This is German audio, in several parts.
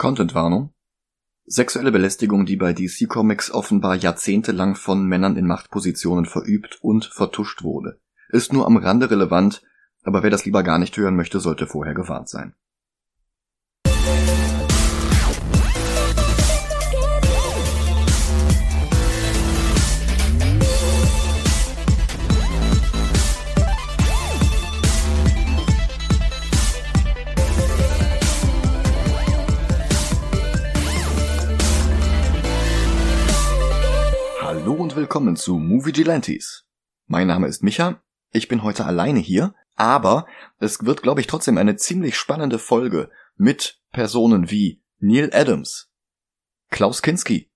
Contentwarnung. Sexuelle Belästigung, die bei DC Comics offenbar jahrzehntelang von Männern in Machtpositionen verübt und vertuscht wurde. Ist nur am Rande relevant, aber wer das lieber gar nicht hören möchte, sollte vorher gewarnt sein. Willkommen zu Movie Gelantes. Mein Name ist Micha, ich bin heute alleine hier, aber es wird, glaube ich, trotzdem eine ziemlich spannende Folge mit Personen wie Neil Adams, Klaus Kinski,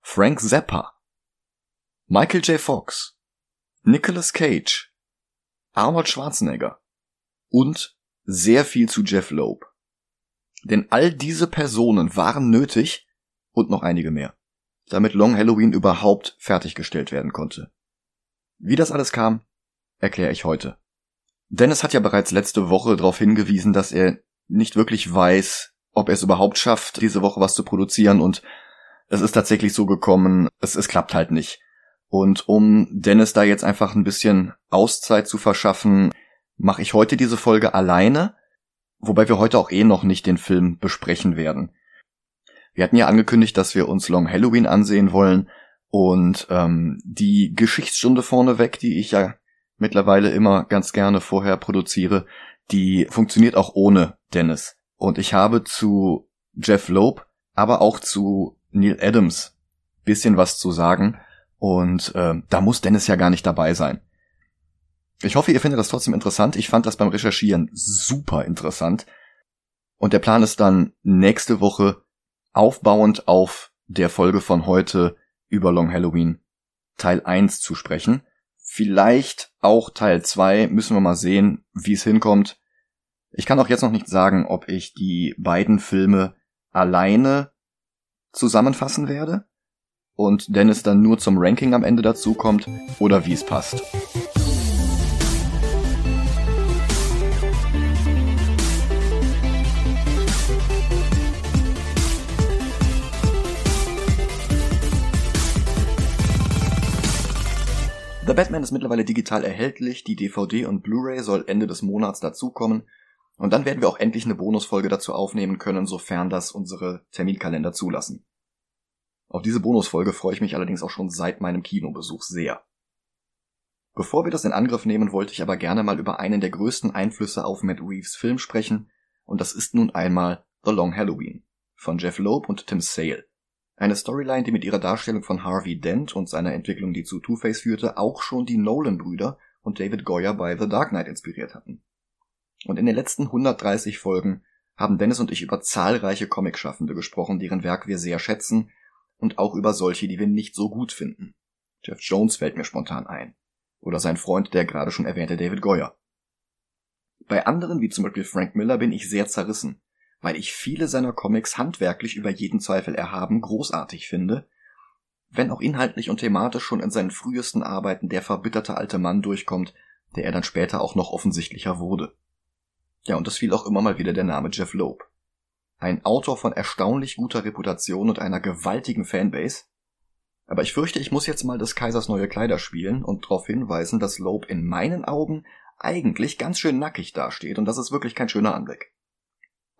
Frank Zappa, Michael J. Fox, Nicolas Cage, Arnold Schwarzenegger und sehr viel zu Jeff Loeb. Denn all diese Personen waren nötig und noch einige mehr damit Long Halloween überhaupt fertiggestellt werden konnte. Wie das alles kam, erkläre ich heute. Dennis hat ja bereits letzte Woche darauf hingewiesen, dass er nicht wirklich weiß, ob er es überhaupt schafft, diese Woche was zu produzieren und es ist tatsächlich so gekommen, es, es klappt halt nicht. Und um Dennis da jetzt einfach ein bisschen Auszeit zu verschaffen, mache ich heute diese Folge alleine, wobei wir heute auch eh noch nicht den Film besprechen werden. Wir hatten ja angekündigt, dass wir uns Long Halloween ansehen wollen und ähm, die Geschichtsstunde vorneweg, die ich ja mittlerweile immer ganz gerne vorher produziere, die funktioniert auch ohne Dennis. Und ich habe zu Jeff Loeb, aber auch zu Neil Adams bisschen was zu sagen. Und äh, da muss Dennis ja gar nicht dabei sein. Ich hoffe, ihr findet das trotzdem interessant. Ich fand das beim Recherchieren super interessant. Und der Plan ist dann nächste Woche aufbauend auf der Folge von heute über Long Halloween Teil 1 zu sprechen. Vielleicht auch Teil 2, müssen wir mal sehen, wie es hinkommt. Ich kann auch jetzt noch nicht sagen, ob ich die beiden Filme alleine zusammenfassen werde und Dennis dann nur zum Ranking am Ende dazu kommt oder wie es passt. The Batman ist mittlerweile digital erhältlich, die DVD und Blu-ray soll Ende des Monats dazukommen und dann werden wir auch endlich eine Bonusfolge dazu aufnehmen können, sofern das unsere Terminkalender zulassen. Auf diese Bonusfolge freue ich mich allerdings auch schon seit meinem Kinobesuch sehr. Bevor wir das in Angriff nehmen, wollte ich aber gerne mal über einen der größten Einflüsse auf Matt Reeves Film sprechen, und das ist nun einmal The Long Halloween von Jeff Loeb und Tim Sale. Eine Storyline, die mit ihrer Darstellung von Harvey Dent und seiner Entwicklung, die zu Two-Face führte, auch schon die Nolan-Brüder und David Goyer bei The Dark Knight inspiriert hatten. Und in den letzten 130 Folgen haben Dennis und ich über zahlreiche Comicschaffende gesprochen, deren Werk wir sehr schätzen, und auch über solche, die wir nicht so gut finden. Jeff Jones fällt mir spontan ein. Oder sein Freund, der gerade schon erwähnte David Goyer. Bei anderen, wie zum Beispiel Frank Miller, bin ich sehr zerrissen weil ich viele seiner Comics handwerklich über jeden Zweifel erhaben großartig finde, wenn auch inhaltlich und thematisch schon in seinen frühesten Arbeiten der verbitterte alte Mann durchkommt, der er dann später auch noch offensichtlicher wurde. Ja, und es fiel auch immer mal wieder der Name Jeff Loeb. Ein Autor von erstaunlich guter Reputation und einer gewaltigen Fanbase. Aber ich fürchte, ich muss jetzt mal des Kaisers neue Kleider spielen und darauf hinweisen, dass Loeb in meinen Augen eigentlich ganz schön nackig dasteht und das ist wirklich kein schöner Anblick.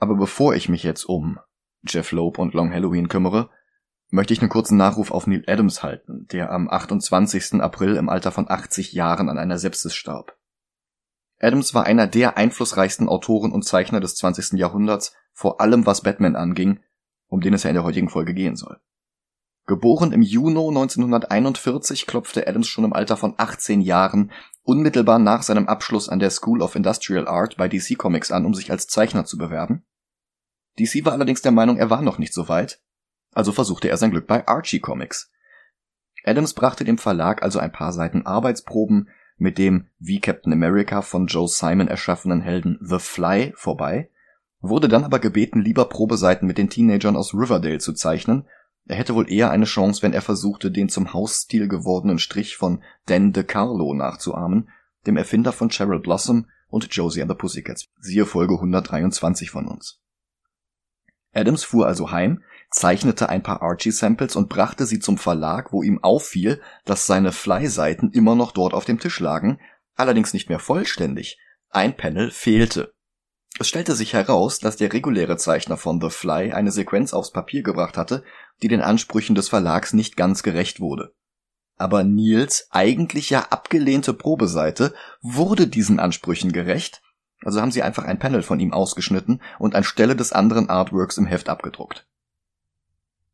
Aber bevor ich mich jetzt um Jeff Loeb und Long Halloween kümmere, möchte ich einen kurzen Nachruf auf Neil Adams halten, der am 28. April im Alter von 80 Jahren an einer Sepsis starb. Adams war einer der einflussreichsten Autoren und Zeichner des 20. Jahrhunderts, vor allem was Batman anging, um den es ja in der heutigen Folge gehen soll. Geboren im Juni 1941 klopfte Adams schon im Alter von 18 Jahren unmittelbar nach seinem Abschluss an der School of Industrial Art bei DC Comics an, um sich als Zeichner zu bewerben DC war allerdings der Meinung, er war noch nicht so weit, also versuchte er sein Glück bei Archie Comics. Adams brachte dem Verlag also ein paar Seiten Arbeitsproben mit dem wie Captain America von Joe Simon erschaffenen Helden The Fly vorbei, wurde dann aber gebeten, lieber Probeseiten mit den Teenagern aus Riverdale zu zeichnen. Er hätte wohl eher eine Chance, wenn er versuchte, den zum Hausstil gewordenen Strich von Dan DeCarlo nachzuahmen, dem Erfinder von Cheryl Blossom und Josie and the Pussycats. Siehe Folge 123 von uns. Adams fuhr also heim, zeichnete ein paar Archie-Samples und brachte sie zum Verlag, wo ihm auffiel, dass seine Fly-Seiten immer noch dort auf dem Tisch lagen, allerdings nicht mehr vollständig. Ein Panel fehlte. Es stellte sich heraus, dass der reguläre Zeichner von The Fly eine Sequenz aufs Papier gebracht hatte, die den Ansprüchen des Verlags nicht ganz gerecht wurde. Aber Nils eigentlich ja abgelehnte Probeseite wurde diesen Ansprüchen gerecht, also haben sie einfach ein Panel von ihm ausgeschnitten und anstelle des anderen Artworks im Heft abgedruckt.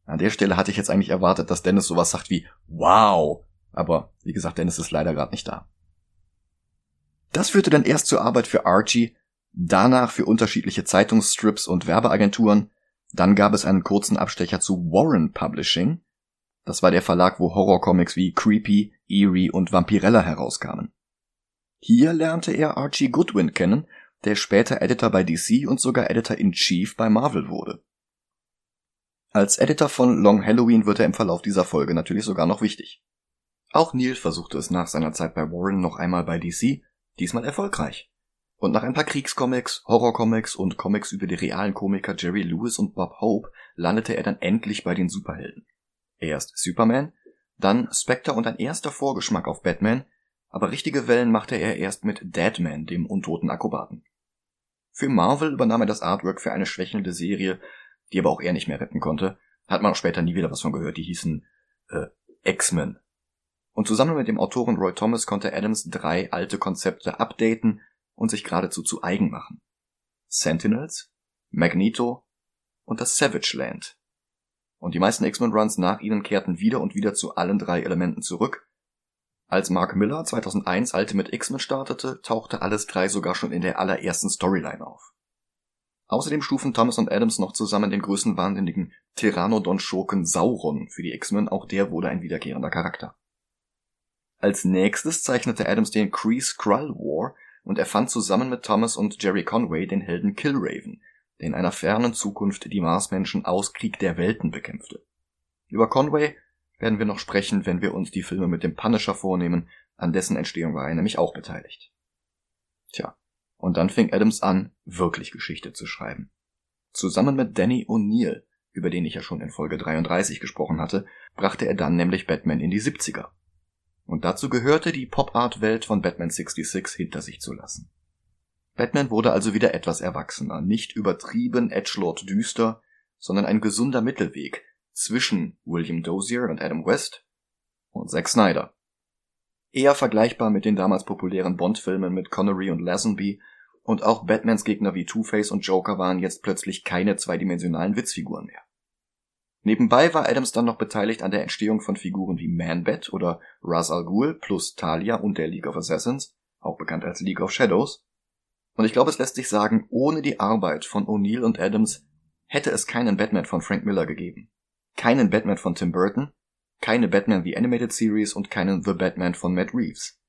An der Stelle hatte ich jetzt eigentlich erwartet, dass Dennis sowas sagt wie Wow, aber wie gesagt, Dennis ist leider gerade nicht da. Das führte dann erst zur Arbeit für Archie, danach für unterschiedliche Zeitungsstrips und Werbeagenturen, dann gab es einen kurzen Abstecher zu Warren Publishing, das war der Verlag, wo Horrorcomics wie Creepy, Eerie und Vampirella herauskamen. Hier lernte er Archie Goodwin kennen, der später Editor bei DC und sogar Editor-in-Chief bei Marvel wurde. Als Editor von Long Halloween wird er im Verlauf dieser Folge natürlich sogar noch wichtig. Auch Neil versuchte es nach seiner Zeit bei Warren noch einmal bei DC, diesmal erfolgreich. Und nach ein paar Kriegscomics, Horrorcomics und Comics über die realen Komiker Jerry Lewis und Bob Hope landete er dann endlich bei den Superhelden. Erst Superman, dann Spectre und ein erster Vorgeschmack auf Batman, aber richtige Wellen machte er erst mit Deadman, dem untoten Akrobaten. Für Marvel übernahm er das Artwork für eine schwächelnde Serie, die aber auch er nicht mehr retten konnte. Hat man auch später nie wieder was von gehört, die hießen äh, X-Men. Und zusammen mit dem Autoren Roy Thomas konnte Adams drei alte Konzepte updaten und sich geradezu zu eigen machen. Sentinels, Magneto und das Savage Land, und die meisten X-Men-Runs nach ihnen kehrten wieder und wieder zu allen drei Elementen zurück. Als Mark Miller 2001 Ultimate X-Men startete, tauchte alles drei sogar schon in der allerersten Storyline auf. Außerdem stufen Thomas und Adams noch zusammen den größenwahnsinnigen Pteranodon-Schurken Sauron für die X-Men, auch der wurde ein wiederkehrender Charakter. Als nächstes zeichnete Adams den Kree Skrull War und erfand zusammen mit Thomas und Jerry Conway den Helden Killraven, der in einer fernen Zukunft die Marsmenschen aus Krieg der Welten bekämpfte. Über Conway werden wir noch sprechen, wenn wir uns die Filme mit dem Punisher vornehmen, an dessen Entstehung war er nämlich auch beteiligt. Tja, und dann fing Adams an, wirklich Geschichte zu schreiben. Zusammen mit Danny O'Neill, über den ich ja schon in Folge 33 gesprochen hatte, brachte er dann nämlich Batman in die 70er. Und dazu gehörte die Pop-Art-Welt von Batman 66 hinter sich zu lassen. Batman wurde also wieder etwas erwachsener, nicht übertrieben Edgelord düster, sondern ein gesunder Mittelweg zwischen William Dozier und Adam West und Zack Snyder. Eher vergleichbar mit den damals populären Bond-Filmen mit Connery und Lazenby und auch Batmans Gegner wie Two-Face und Joker waren jetzt plötzlich keine zweidimensionalen Witzfiguren mehr. Nebenbei war Adams dann noch beteiligt an der Entstehung von Figuren wie Man-Bat oder Ra's al Ghul plus Talia und der League of Assassins, auch bekannt als League of Shadows, und ich glaube, es lässt sich sagen, ohne die Arbeit von O'Neill und Adams hätte es keinen Batman von Frank Miller gegeben. Keinen Batman von Tim Burton, keine Batman The Animated Series und keinen The Batman von Matt Reeves.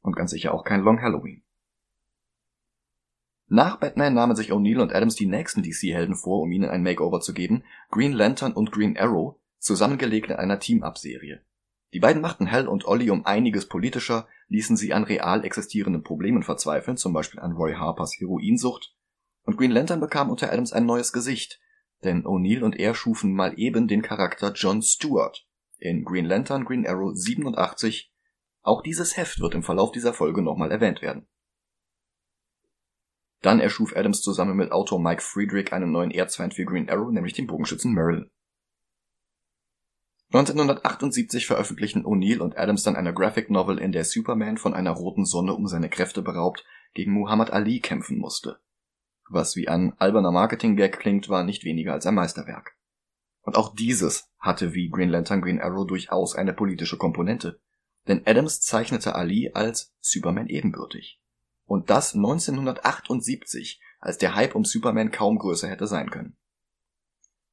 Und ganz sicher auch kein Long Halloween. Nach Batman nahmen sich O'Neill und Adams die nächsten DC-Helden vor, um ihnen ein Makeover zu geben, Green Lantern und Green Arrow, zusammengelegt in einer Team-Up-Serie. Die beiden machten Hell und Ollie um einiges politischer, ließen sie an real existierenden Problemen verzweifeln, zum Beispiel an Roy Harpers Heroinsucht, und Green Lantern bekam unter Adams ein neues Gesicht, denn O'Neill und er schufen mal eben den Charakter John Stewart in Green Lantern Green Arrow 87. Auch dieses Heft wird im Verlauf dieser Folge nochmal erwähnt werden. Dann erschuf Adams zusammen mit Autor Mike Friedrich einen neuen Erzfeind für Green Arrow, nämlich den Bogenschützen Merlin. 1978 veröffentlichten O'Neill und Adams dann eine Graphic Novel, in der Superman von einer roten Sonne um seine Kräfte beraubt gegen Muhammad Ali kämpfen musste. Was wie ein alberner Marketing-Gag klingt, war nicht weniger als ein Meisterwerk. Und auch dieses hatte wie Green Lantern Green Arrow durchaus eine politische Komponente. Denn Adams zeichnete Ali als Superman ebenbürtig. Und das 1978, als der Hype um Superman kaum größer hätte sein können.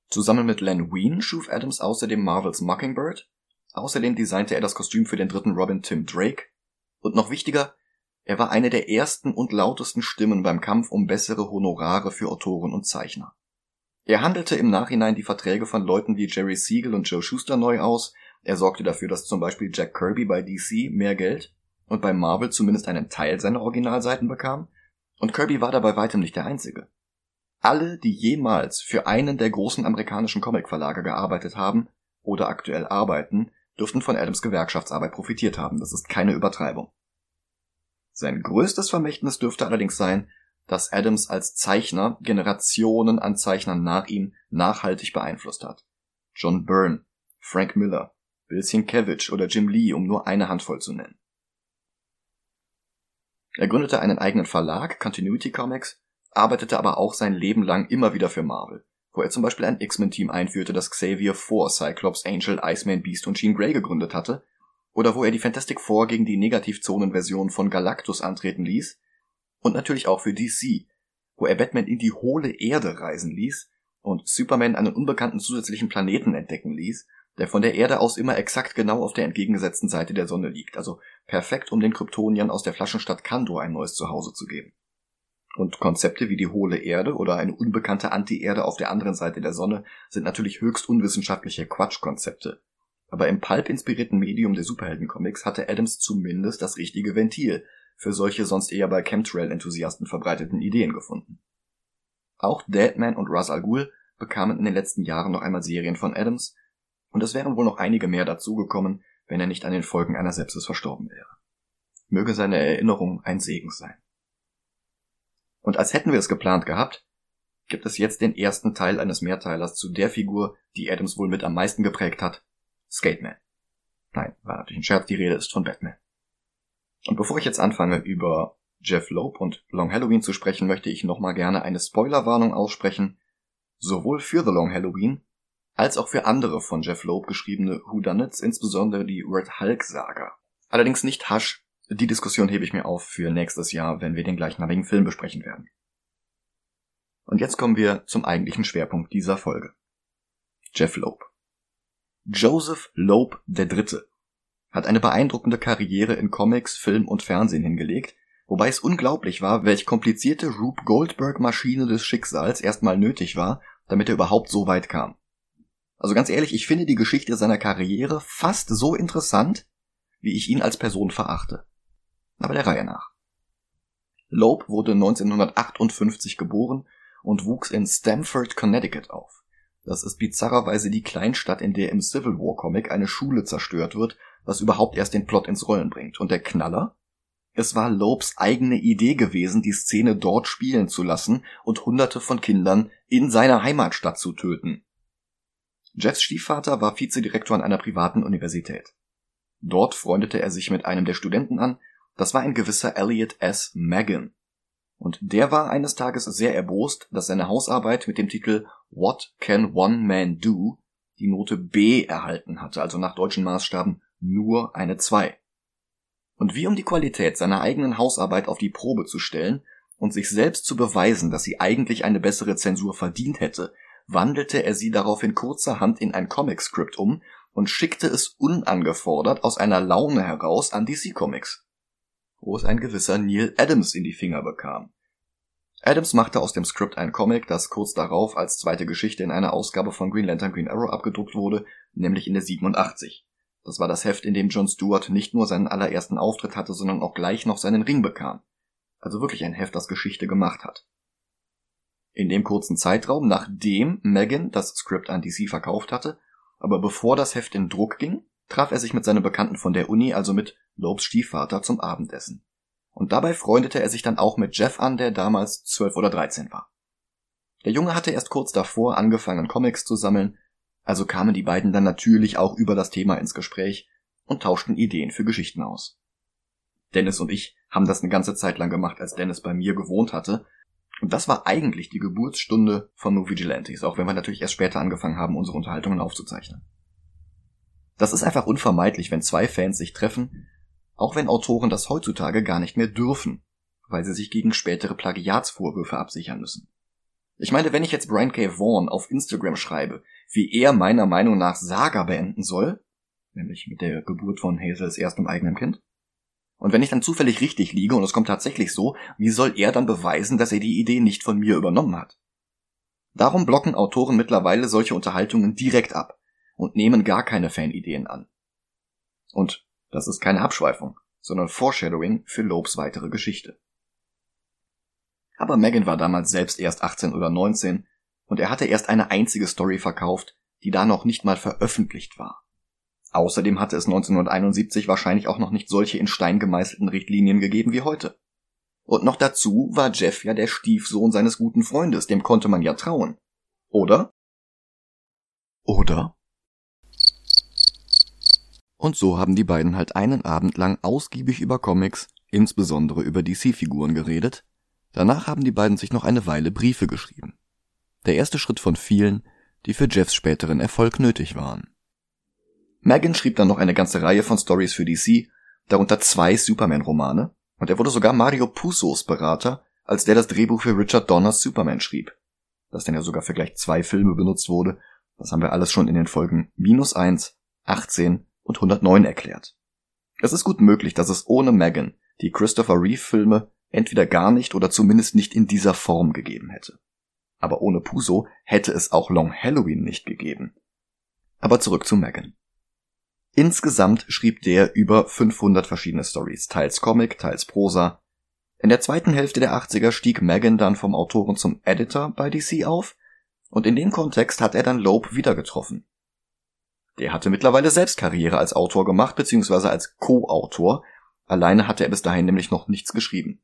Zusammen mit Len Wein schuf Adams außerdem Marvels Mockingbird, außerdem designte er das Kostüm für den dritten Robin Tim Drake und noch wichtiger, er war eine der ersten und lautesten Stimmen beim Kampf um bessere Honorare für Autoren und Zeichner. Er handelte im Nachhinein die Verträge von Leuten wie Jerry Siegel und Joe Schuster neu aus, er sorgte dafür, dass zum Beispiel Jack Kirby bei DC mehr Geld und bei Marvel zumindest einen Teil seiner Originalseiten bekam, und Kirby war dabei weitem nicht der Einzige. Alle, die jemals für einen der großen amerikanischen Comicverlage gearbeitet haben oder aktuell arbeiten, dürften von Adams Gewerkschaftsarbeit profitiert haben. Das ist keine Übertreibung. Sein größtes Vermächtnis dürfte allerdings sein, dass Adams als Zeichner Generationen an Zeichnern nach ihm nachhaltig beeinflusst hat. John Byrne, Frank Miller, Bill Sienkiewicz oder Jim Lee, um nur eine Handvoll zu nennen. Er gründete einen eigenen Verlag, Continuity Comics, arbeitete aber auch sein Leben lang immer wieder für Marvel, wo er zum Beispiel ein X-Men-Team einführte, das Xavier vor Cyclops, Angel, Iceman, Beast und Jean Grey gegründet hatte, oder wo er die Fantastic Four gegen die Negativzonenversion von Galactus antreten ließ, und natürlich auch für DC, wo er Batman in die hohle Erde reisen ließ und Superman einen unbekannten zusätzlichen Planeten entdecken ließ, der von der Erde aus immer exakt genau auf der entgegengesetzten Seite der Sonne liegt, also perfekt, um den Kryptoniern aus der Flaschenstadt Kandor ein neues Zuhause zu geben. Und Konzepte wie die hohle Erde oder eine unbekannte Anti-Erde auf der anderen Seite der Sonne sind natürlich höchst unwissenschaftliche Quatschkonzepte. Aber im pulp-inspirierten Medium der Superheldencomics hatte Adams zumindest das richtige Ventil für solche sonst eher bei Chemtrail-Enthusiasten verbreiteten Ideen gefunden. Auch Deadman und Ra's al Ghul bekamen in den letzten Jahren noch einmal Serien von Adams, und es wären wohl noch einige mehr dazugekommen, wenn er nicht an den Folgen einer Sepsis verstorben wäre. Möge seine Erinnerung ein Segen sein. Und als hätten wir es geplant gehabt, gibt es jetzt den ersten Teil eines Mehrteilers zu der Figur, die Adams wohl mit am meisten geprägt hat, Skateman. Nein, war natürlich ein Scherz, die Rede ist von Batman. Und bevor ich jetzt anfange, über Jeff Loeb und Long Halloween zu sprechen, möchte ich nochmal gerne eine Spoilerwarnung aussprechen, sowohl für The Long Halloween als auch für andere von Jeff Loeb geschriebene Whodunits, insbesondere die Red Hulk Saga. Allerdings nicht Hush, die Diskussion hebe ich mir auf für nächstes Jahr, wenn wir den gleichnamigen Film besprechen werden. Und jetzt kommen wir zum eigentlichen Schwerpunkt dieser Folge. Jeff Loeb. Joseph Loeb III. hat eine beeindruckende Karriere in Comics, Film und Fernsehen hingelegt, wobei es unglaublich war, welch komplizierte Rube Goldberg Maschine des Schicksals erstmal nötig war, damit er überhaupt so weit kam. Also ganz ehrlich, ich finde die Geschichte seiner Karriere fast so interessant, wie ich ihn als Person verachte. Aber der Reihe nach. Loeb wurde 1958 geboren und wuchs in Stamford, Connecticut auf. Das ist bizarrerweise die Kleinstadt, in der im Civil War Comic eine Schule zerstört wird, was überhaupt erst den Plot ins Rollen bringt. Und der Knaller? Es war Lobes eigene Idee gewesen, die Szene dort spielen zu lassen und hunderte von Kindern in seiner Heimatstadt zu töten. Jeffs Stiefvater war Vizedirektor an einer privaten Universität. Dort freundete er sich mit einem der Studenten an, das war ein gewisser Elliot S. Megan. Und der war eines Tages sehr erbost, dass seine Hausarbeit mit dem Titel What Can One Man Do die Note B erhalten hatte, also nach deutschen Maßstaben nur eine 2. Und wie um die Qualität seiner eigenen Hausarbeit auf die Probe zu stellen und sich selbst zu beweisen, dass sie eigentlich eine bessere Zensur verdient hätte, wandelte er sie daraufhin kurzerhand in ein Comic-Script um und schickte es unangefordert aus einer Laune heraus an DC Comics, wo es ein gewisser Neil Adams in die Finger bekam. Adams machte aus dem Skript ein Comic, das kurz darauf als zweite Geschichte in einer Ausgabe von Green Lantern Green Arrow abgedruckt wurde, nämlich in der 87. Das war das Heft, in dem John Stewart nicht nur seinen allerersten Auftritt hatte, sondern auch gleich noch seinen Ring bekam. Also wirklich ein Heft, das Geschichte gemacht hat. In dem kurzen Zeitraum, nachdem Megan das Skript an DC verkauft hatte, aber bevor das Heft in Druck ging, traf er sich mit seinem Bekannten von der Uni, also mit Lobes Stiefvater, zum Abendessen. Und dabei freundete er sich dann auch mit Jeff an, der damals zwölf oder dreizehn war. Der Junge hatte erst kurz davor angefangen, Comics zu sammeln, also kamen die beiden dann natürlich auch über das Thema ins Gespräch und tauschten Ideen für Geschichten aus. Dennis und ich haben das eine ganze Zeit lang gemacht, als Dennis bei mir gewohnt hatte, und das war eigentlich die Geburtsstunde von No Vigilantes, auch wenn wir natürlich erst später angefangen haben, unsere Unterhaltungen aufzuzeichnen. Das ist einfach unvermeidlich, wenn zwei Fans sich treffen, auch wenn Autoren das heutzutage gar nicht mehr dürfen, weil sie sich gegen spätere Plagiatsvorwürfe absichern müssen. Ich meine, wenn ich jetzt Brian K. Vaughan auf Instagram schreibe, wie er meiner Meinung nach Saga beenden soll, nämlich mit der Geburt von Hazels erstem eigenen Kind, und wenn ich dann zufällig richtig liege und es kommt tatsächlich so, wie soll er dann beweisen, dass er die Idee nicht von mir übernommen hat? Darum blocken Autoren mittlerweile solche Unterhaltungen direkt ab und nehmen gar keine Fanideen an. Und das ist keine Abschweifung, sondern Foreshadowing für Lobes weitere Geschichte. Aber Megan war damals selbst erst 18 oder 19 und er hatte erst eine einzige Story verkauft, die da noch nicht mal veröffentlicht war. Außerdem hatte es 1971 wahrscheinlich auch noch nicht solche in Stein gemeißelten Richtlinien gegeben wie heute. Und noch dazu war Jeff ja der Stiefsohn seines guten Freundes, dem konnte man ja trauen. Oder? Oder? Und so haben die beiden halt einen Abend lang ausgiebig über Comics, insbesondere über DC-Figuren geredet. Danach haben die beiden sich noch eine Weile Briefe geschrieben. Der erste Schritt von vielen, die für Jeffs späteren Erfolg nötig waren. Megan schrieb dann noch eine ganze Reihe von Stories für DC, darunter zwei Superman-Romane, und er wurde sogar Mario Pusos Berater, als der das Drehbuch für Richard Donners Superman schrieb. Das dann ja sogar für gleich zwei Filme benutzt wurde, das haben wir alles schon in den Folgen minus eins, 18 und 109 erklärt. Es ist gut möglich, dass es ohne Megan die Christopher Reeve Filme entweder gar nicht oder zumindest nicht in dieser Form gegeben hätte. Aber ohne Puso hätte es auch Long Halloween nicht gegeben. Aber zurück zu Megan. Insgesamt schrieb der über 500 verschiedene Stories, teils Comic, teils Prosa. In der zweiten Hälfte der 80er stieg Megan dann vom Autoren zum Editor bei DC auf und in dem Kontext hat er dann Loeb wieder getroffen. Der hatte mittlerweile selbst Karriere als Autor gemacht, beziehungsweise als Co-Autor. Alleine hatte er bis dahin nämlich noch nichts geschrieben.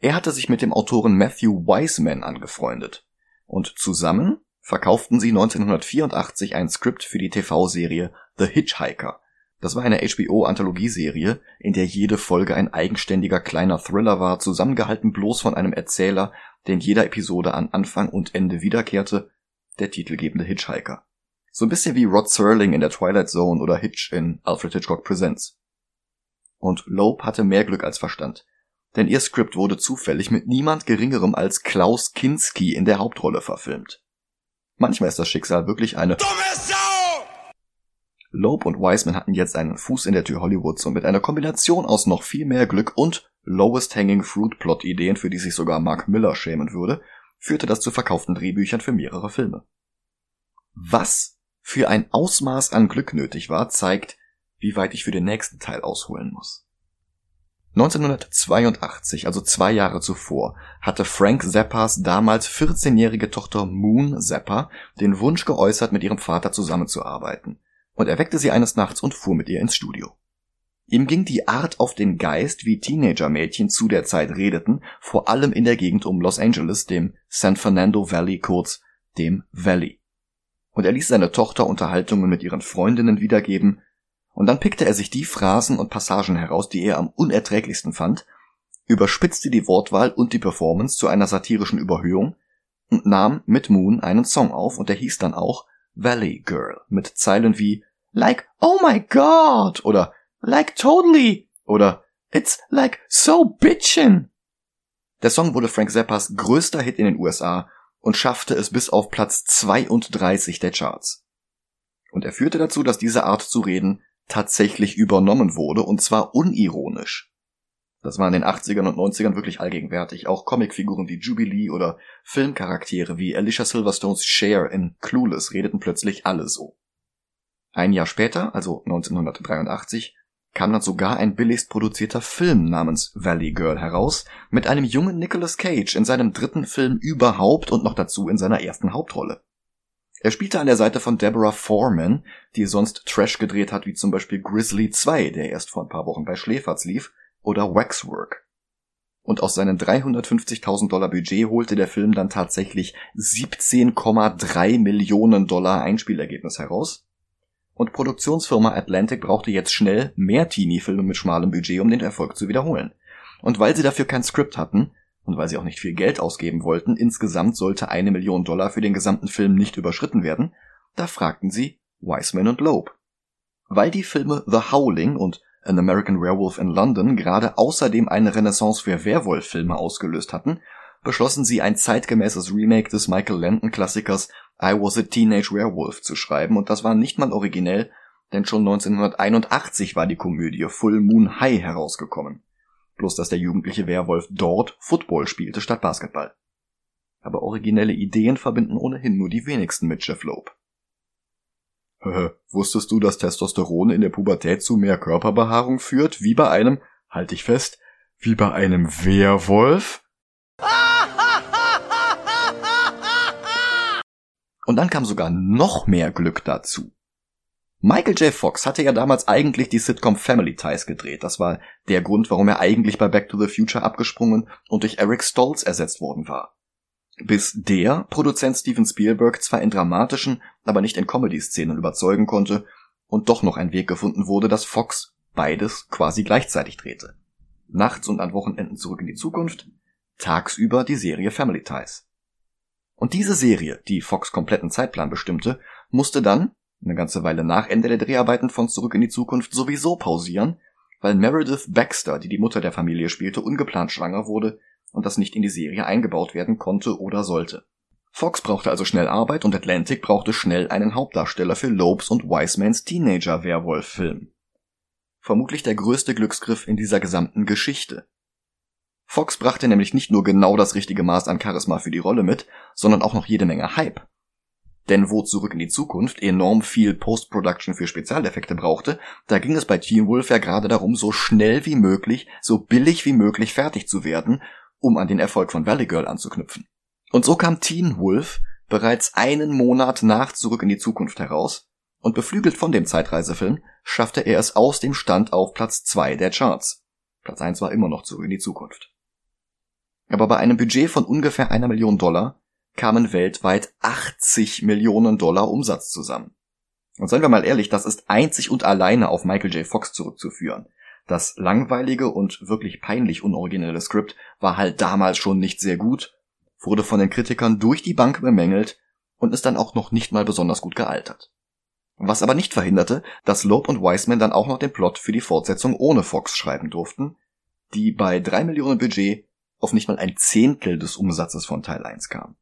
Er hatte sich mit dem Autoren Matthew Wiseman angefreundet. Und zusammen verkauften sie 1984 ein Skript für die TV-Serie The Hitchhiker. Das war eine HBO-Anthologieserie, in der jede Folge ein eigenständiger kleiner Thriller war, zusammengehalten bloß von einem Erzähler, der in jeder Episode an Anfang und Ende wiederkehrte, der titelgebende Hitchhiker. So ein bisschen wie Rod Serling in der Twilight Zone oder Hitch in Alfred Hitchcock Presents. Und Loeb hatte mehr Glück als Verstand. Denn ihr Skript wurde zufällig mit niemand geringerem als Klaus Kinski in der Hauptrolle verfilmt. Manchmal ist das Schicksal wirklich eine Dumme Sau! Loeb und Wiseman hatten jetzt einen Fuß in der Tür Hollywoods und mit einer Kombination aus noch viel mehr Glück und Lowest Hanging Fruit Plot Ideen, für die sich sogar Mark Miller schämen würde, führte das zu verkauften Drehbüchern für mehrere Filme. Was für ein Ausmaß an Glück nötig war, zeigt, wie weit ich für den nächsten Teil ausholen muss. 1982, also zwei Jahre zuvor, hatte Frank Zappas damals 14-jährige Tochter Moon Zappa den Wunsch geäußert, mit ihrem Vater zusammenzuarbeiten, und er weckte sie eines Nachts und fuhr mit ihr ins Studio. Ihm ging die Art auf den Geist, wie Teenager-Mädchen zu der Zeit redeten, vor allem in der Gegend um Los Angeles, dem San Fernando Valley, kurz dem Valley. Und er ließ seine Tochter Unterhaltungen mit ihren Freundinnen wiedergeben, und dann pickte er sich die Phrasen und Passagen heraus, die er am unerträglichsten fand, überspitzte die Wortwahl und die Performance zu einer satirischen Überhöhung und nahm mit Moon einen Song auf und der hieß dann auch Valley Girl mit Zeilen wie Like Oh my God oder Like Totally oder It's like so bitchin. Der Song wurde Frank Zappas größter Hit in den USA und schaffte es bis auf Platz 32 der Charts. Und er führte dazu, dass diese Art zu reden tatsächlich übernommen wurde, und zwar unironisch. Das war in den 80ern und 90ern wirklich allgegenwärtig. Auch Comicfiguren wie Jubilee oder Filmcharaktere wie Alicia Silverstones Cher in Clueless redeten plötzlich alle so. Ein Jahr später, also 1983, kam dann sogar ein billigst produzierter Film namens Valley Girl heraus, mit einem jungen Nicolas Cage in seinem dritten Film überhaupt und noch dazu in seiner ersten Hauptrolle. Er spielte an der Seite von Deborah Foreman, die sonst Trash gedreht hat, wie zum Beispiel Grizzly 2, der erst vor ein paar Wochen bei Schläferz lief, oder Waxwork. Und aus seinen 350.000 Dollar Budget holte der Film dann tatsächlich 17,3 Millionen Dollar Einspielergebnis heraus. Und Produktionsfirma Atlantic brauchte jetzt schnell mehr Teenie-Filme mit schmalem Budget, um den Erfolg zu wiederholen. Und weil sie dafür kein Skript hatten, und weil sie auch nicht viel Geld ausgeben wollten, insgesamt sollte eine Million Dollar für den gesamten Film nicht überschritten werden, da fragten sie Wiseman und Loeb. Weil die Filme The Howling und An American Werewolf in London gerade außerdem eine Renaissance für Werwolf-Filme ausgelöst hatten, beschlossen sie ein zeitgemäßes Remake des Michael Landon-Klassikers I Was a Teenage Werewolf zu schreiben und das war nicht mal originell, denn schon 1981 war die Komödie Full Moon High herausgekommen bloß dass der jugendliche Werwolf dort Football spielte statt Basketball. Aber originelle Ideen verbinden ohnehin nur die wenigsten mit Jeff Loeb. Wusstest du, dass Testosteron in der Pubertät zu mehr Körperbehaarung führt, wie bei einem, halt dich fest, Wie bei einem Werwolf? Und dann kam sogar noch mehr Glück dazu. Michael J. Fox hatte ja damals eigentlich die Sitcom Family Ties gedreht. Das war der Grund, warum er eigentlich bei Back to the Future abgesprungen und durch Eric Stoltz ersetzt worden war. Bis der Produzent Steven Spielberg zwar in dramatischen, aber nicht in Comedy-Szenen überzeugen konnte und doch noch ein Weg gefunden wurde, dass Fox beides quasi gleichzeitig drehte. Nachts und an Wochenenden zurück in die Zukunft, tagsüber die Serie Family Ties. Und diese Serie, die Fox kompletten Zeitplan bestimmte, musste dann, eine ganze Weile nach Ende der Dreharbeiten von Zurück in die Zukunft sowieso pausieren, weil Meredith Baxter, die die Mutter der Familie spielte, ungeplant schwanger wurde und das nicht in die Serie eingebaut werden konnte oder sollte. Fox brauchte also schnell Arbeit und Atlantic brauchte schnell einen Hauptdarsteller für Lopes und Wisemans Teenager-Werwolf-Film. Vermutlich der größte Glücksgriff in dieser gesamten Geschichte. Fox brachte nämlich nicht nur genau das richtige Maß an Charisma für die Rolle mit, sondern auch noch jede Menge Hype. Denn wo Zurück in die Zukunft enorm viel Post-Production für Spezialeffekte brauchte, da ging es bei Teen Wolf ja gerade darum, so schnell wie möglich, so billig wie möglich fertig zu werden, um an den Erfolg von Valley Girl anzuknüpfen. Und so kam Teen Wolf bereits einen Monat nach Zurück in die Zukunft heraus, und beflügelt von dem Zeitreisefilm schaffte er es aus dem Stand auf Platz 2 der Charts. Platz 1 war immer noch Zurück in die Zukunft. Aber bei einem Budget von ungefähr einer Million Dollar kamen weltweit 80 Millionen Dollar Umsatz zusammen. Und seien wir mal ehrlich, das ist einzig und alleine auf Michael J. Fox zurückzuführen. Das langweilige und wirklich peinlich unoriginelle Skript war halt damals schon nicht sehr gut, wurde von den Kritikern durch die Bank bemängelt und ist dann auch noch nicht mal besonders gut gealtert. Was aber nicht verhinderte, dass Loeb und Wiseman dann auch noch den Plot für die Fortsetzung ohne Fox schreiben durften, die bei drei Millionen Budget auf nicht mal ein Zehntel des Umsatzes von Teil 1 kam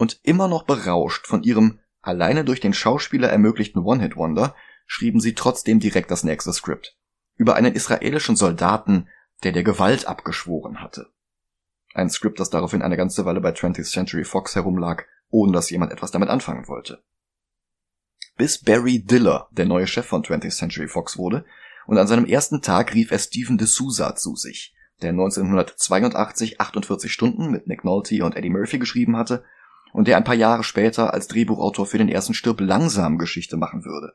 und immer noch berauscht von ihrem alleine durch den Schauspieler ermöglichten One-Hit-Wonder schrieben sie trotzdem direkt das nächste Skript. Über einen israelischen Soldaten, der der Gewalt abgeschworen hatte. Ein Skript, das daraufhin eine ganze Weile bei 20th Century Fox herumlag, ohne dass jemand etwas damit anfangen wollte. Bis Barry Diller der neue Chef von 20th Century Fox wurde und an seinem ersten Tag rief er Stephen D'Souza zu sich, der 1982 48 Stunden mit Nick Nolte und Eddie Murphy geschrieben hatte und der ein paar Jahre später als Drehbuchautor für den ersten Stirb langsam Geschichte machen würde.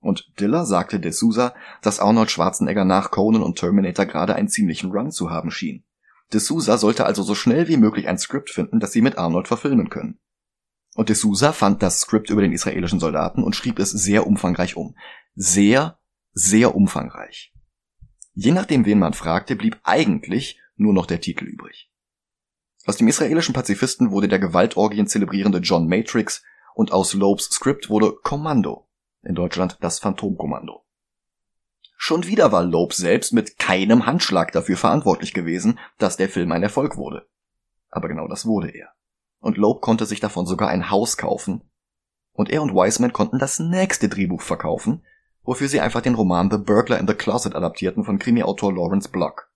Und Diller sagte de Souza, dass Arnold Schwarzenegger nach Conan und Terminator gerade einen ziemlichen Run zu haben schien. De Souza sollte also so schnell wie möglich ein Skript finden, das sie mit Arnold verfilmen können. Und de Souza fand das Skript über den israelischen Soldaten und schrieb es sehr umfangreich um. Sehr, sehr umfangreich. Je nachdem, wen man fragte, blieb eigentlich nur noch der Titel übrig. Aus dem israelischen Pazifisten wurde der Gewaltorgien zelebrierende John Matrix und aus Lobes Skript wurde Kommando. In Deutschland das Phantomkommando. Schon wieder war Loeb selbst mit keinem Handschlag dafür verantwortlich gewesen, dass der Film ein Erfolg wurde. Aber genau das wurde er. Und Loeb konnte sich davon sogar ein Haus kaufen. Und er und Wiseman konnten das nächste Drehbuch verkaufen, wofür sie einfach den Roman The Burglar in the Closet adaptierten von Krimi-Autor Lawrence Block.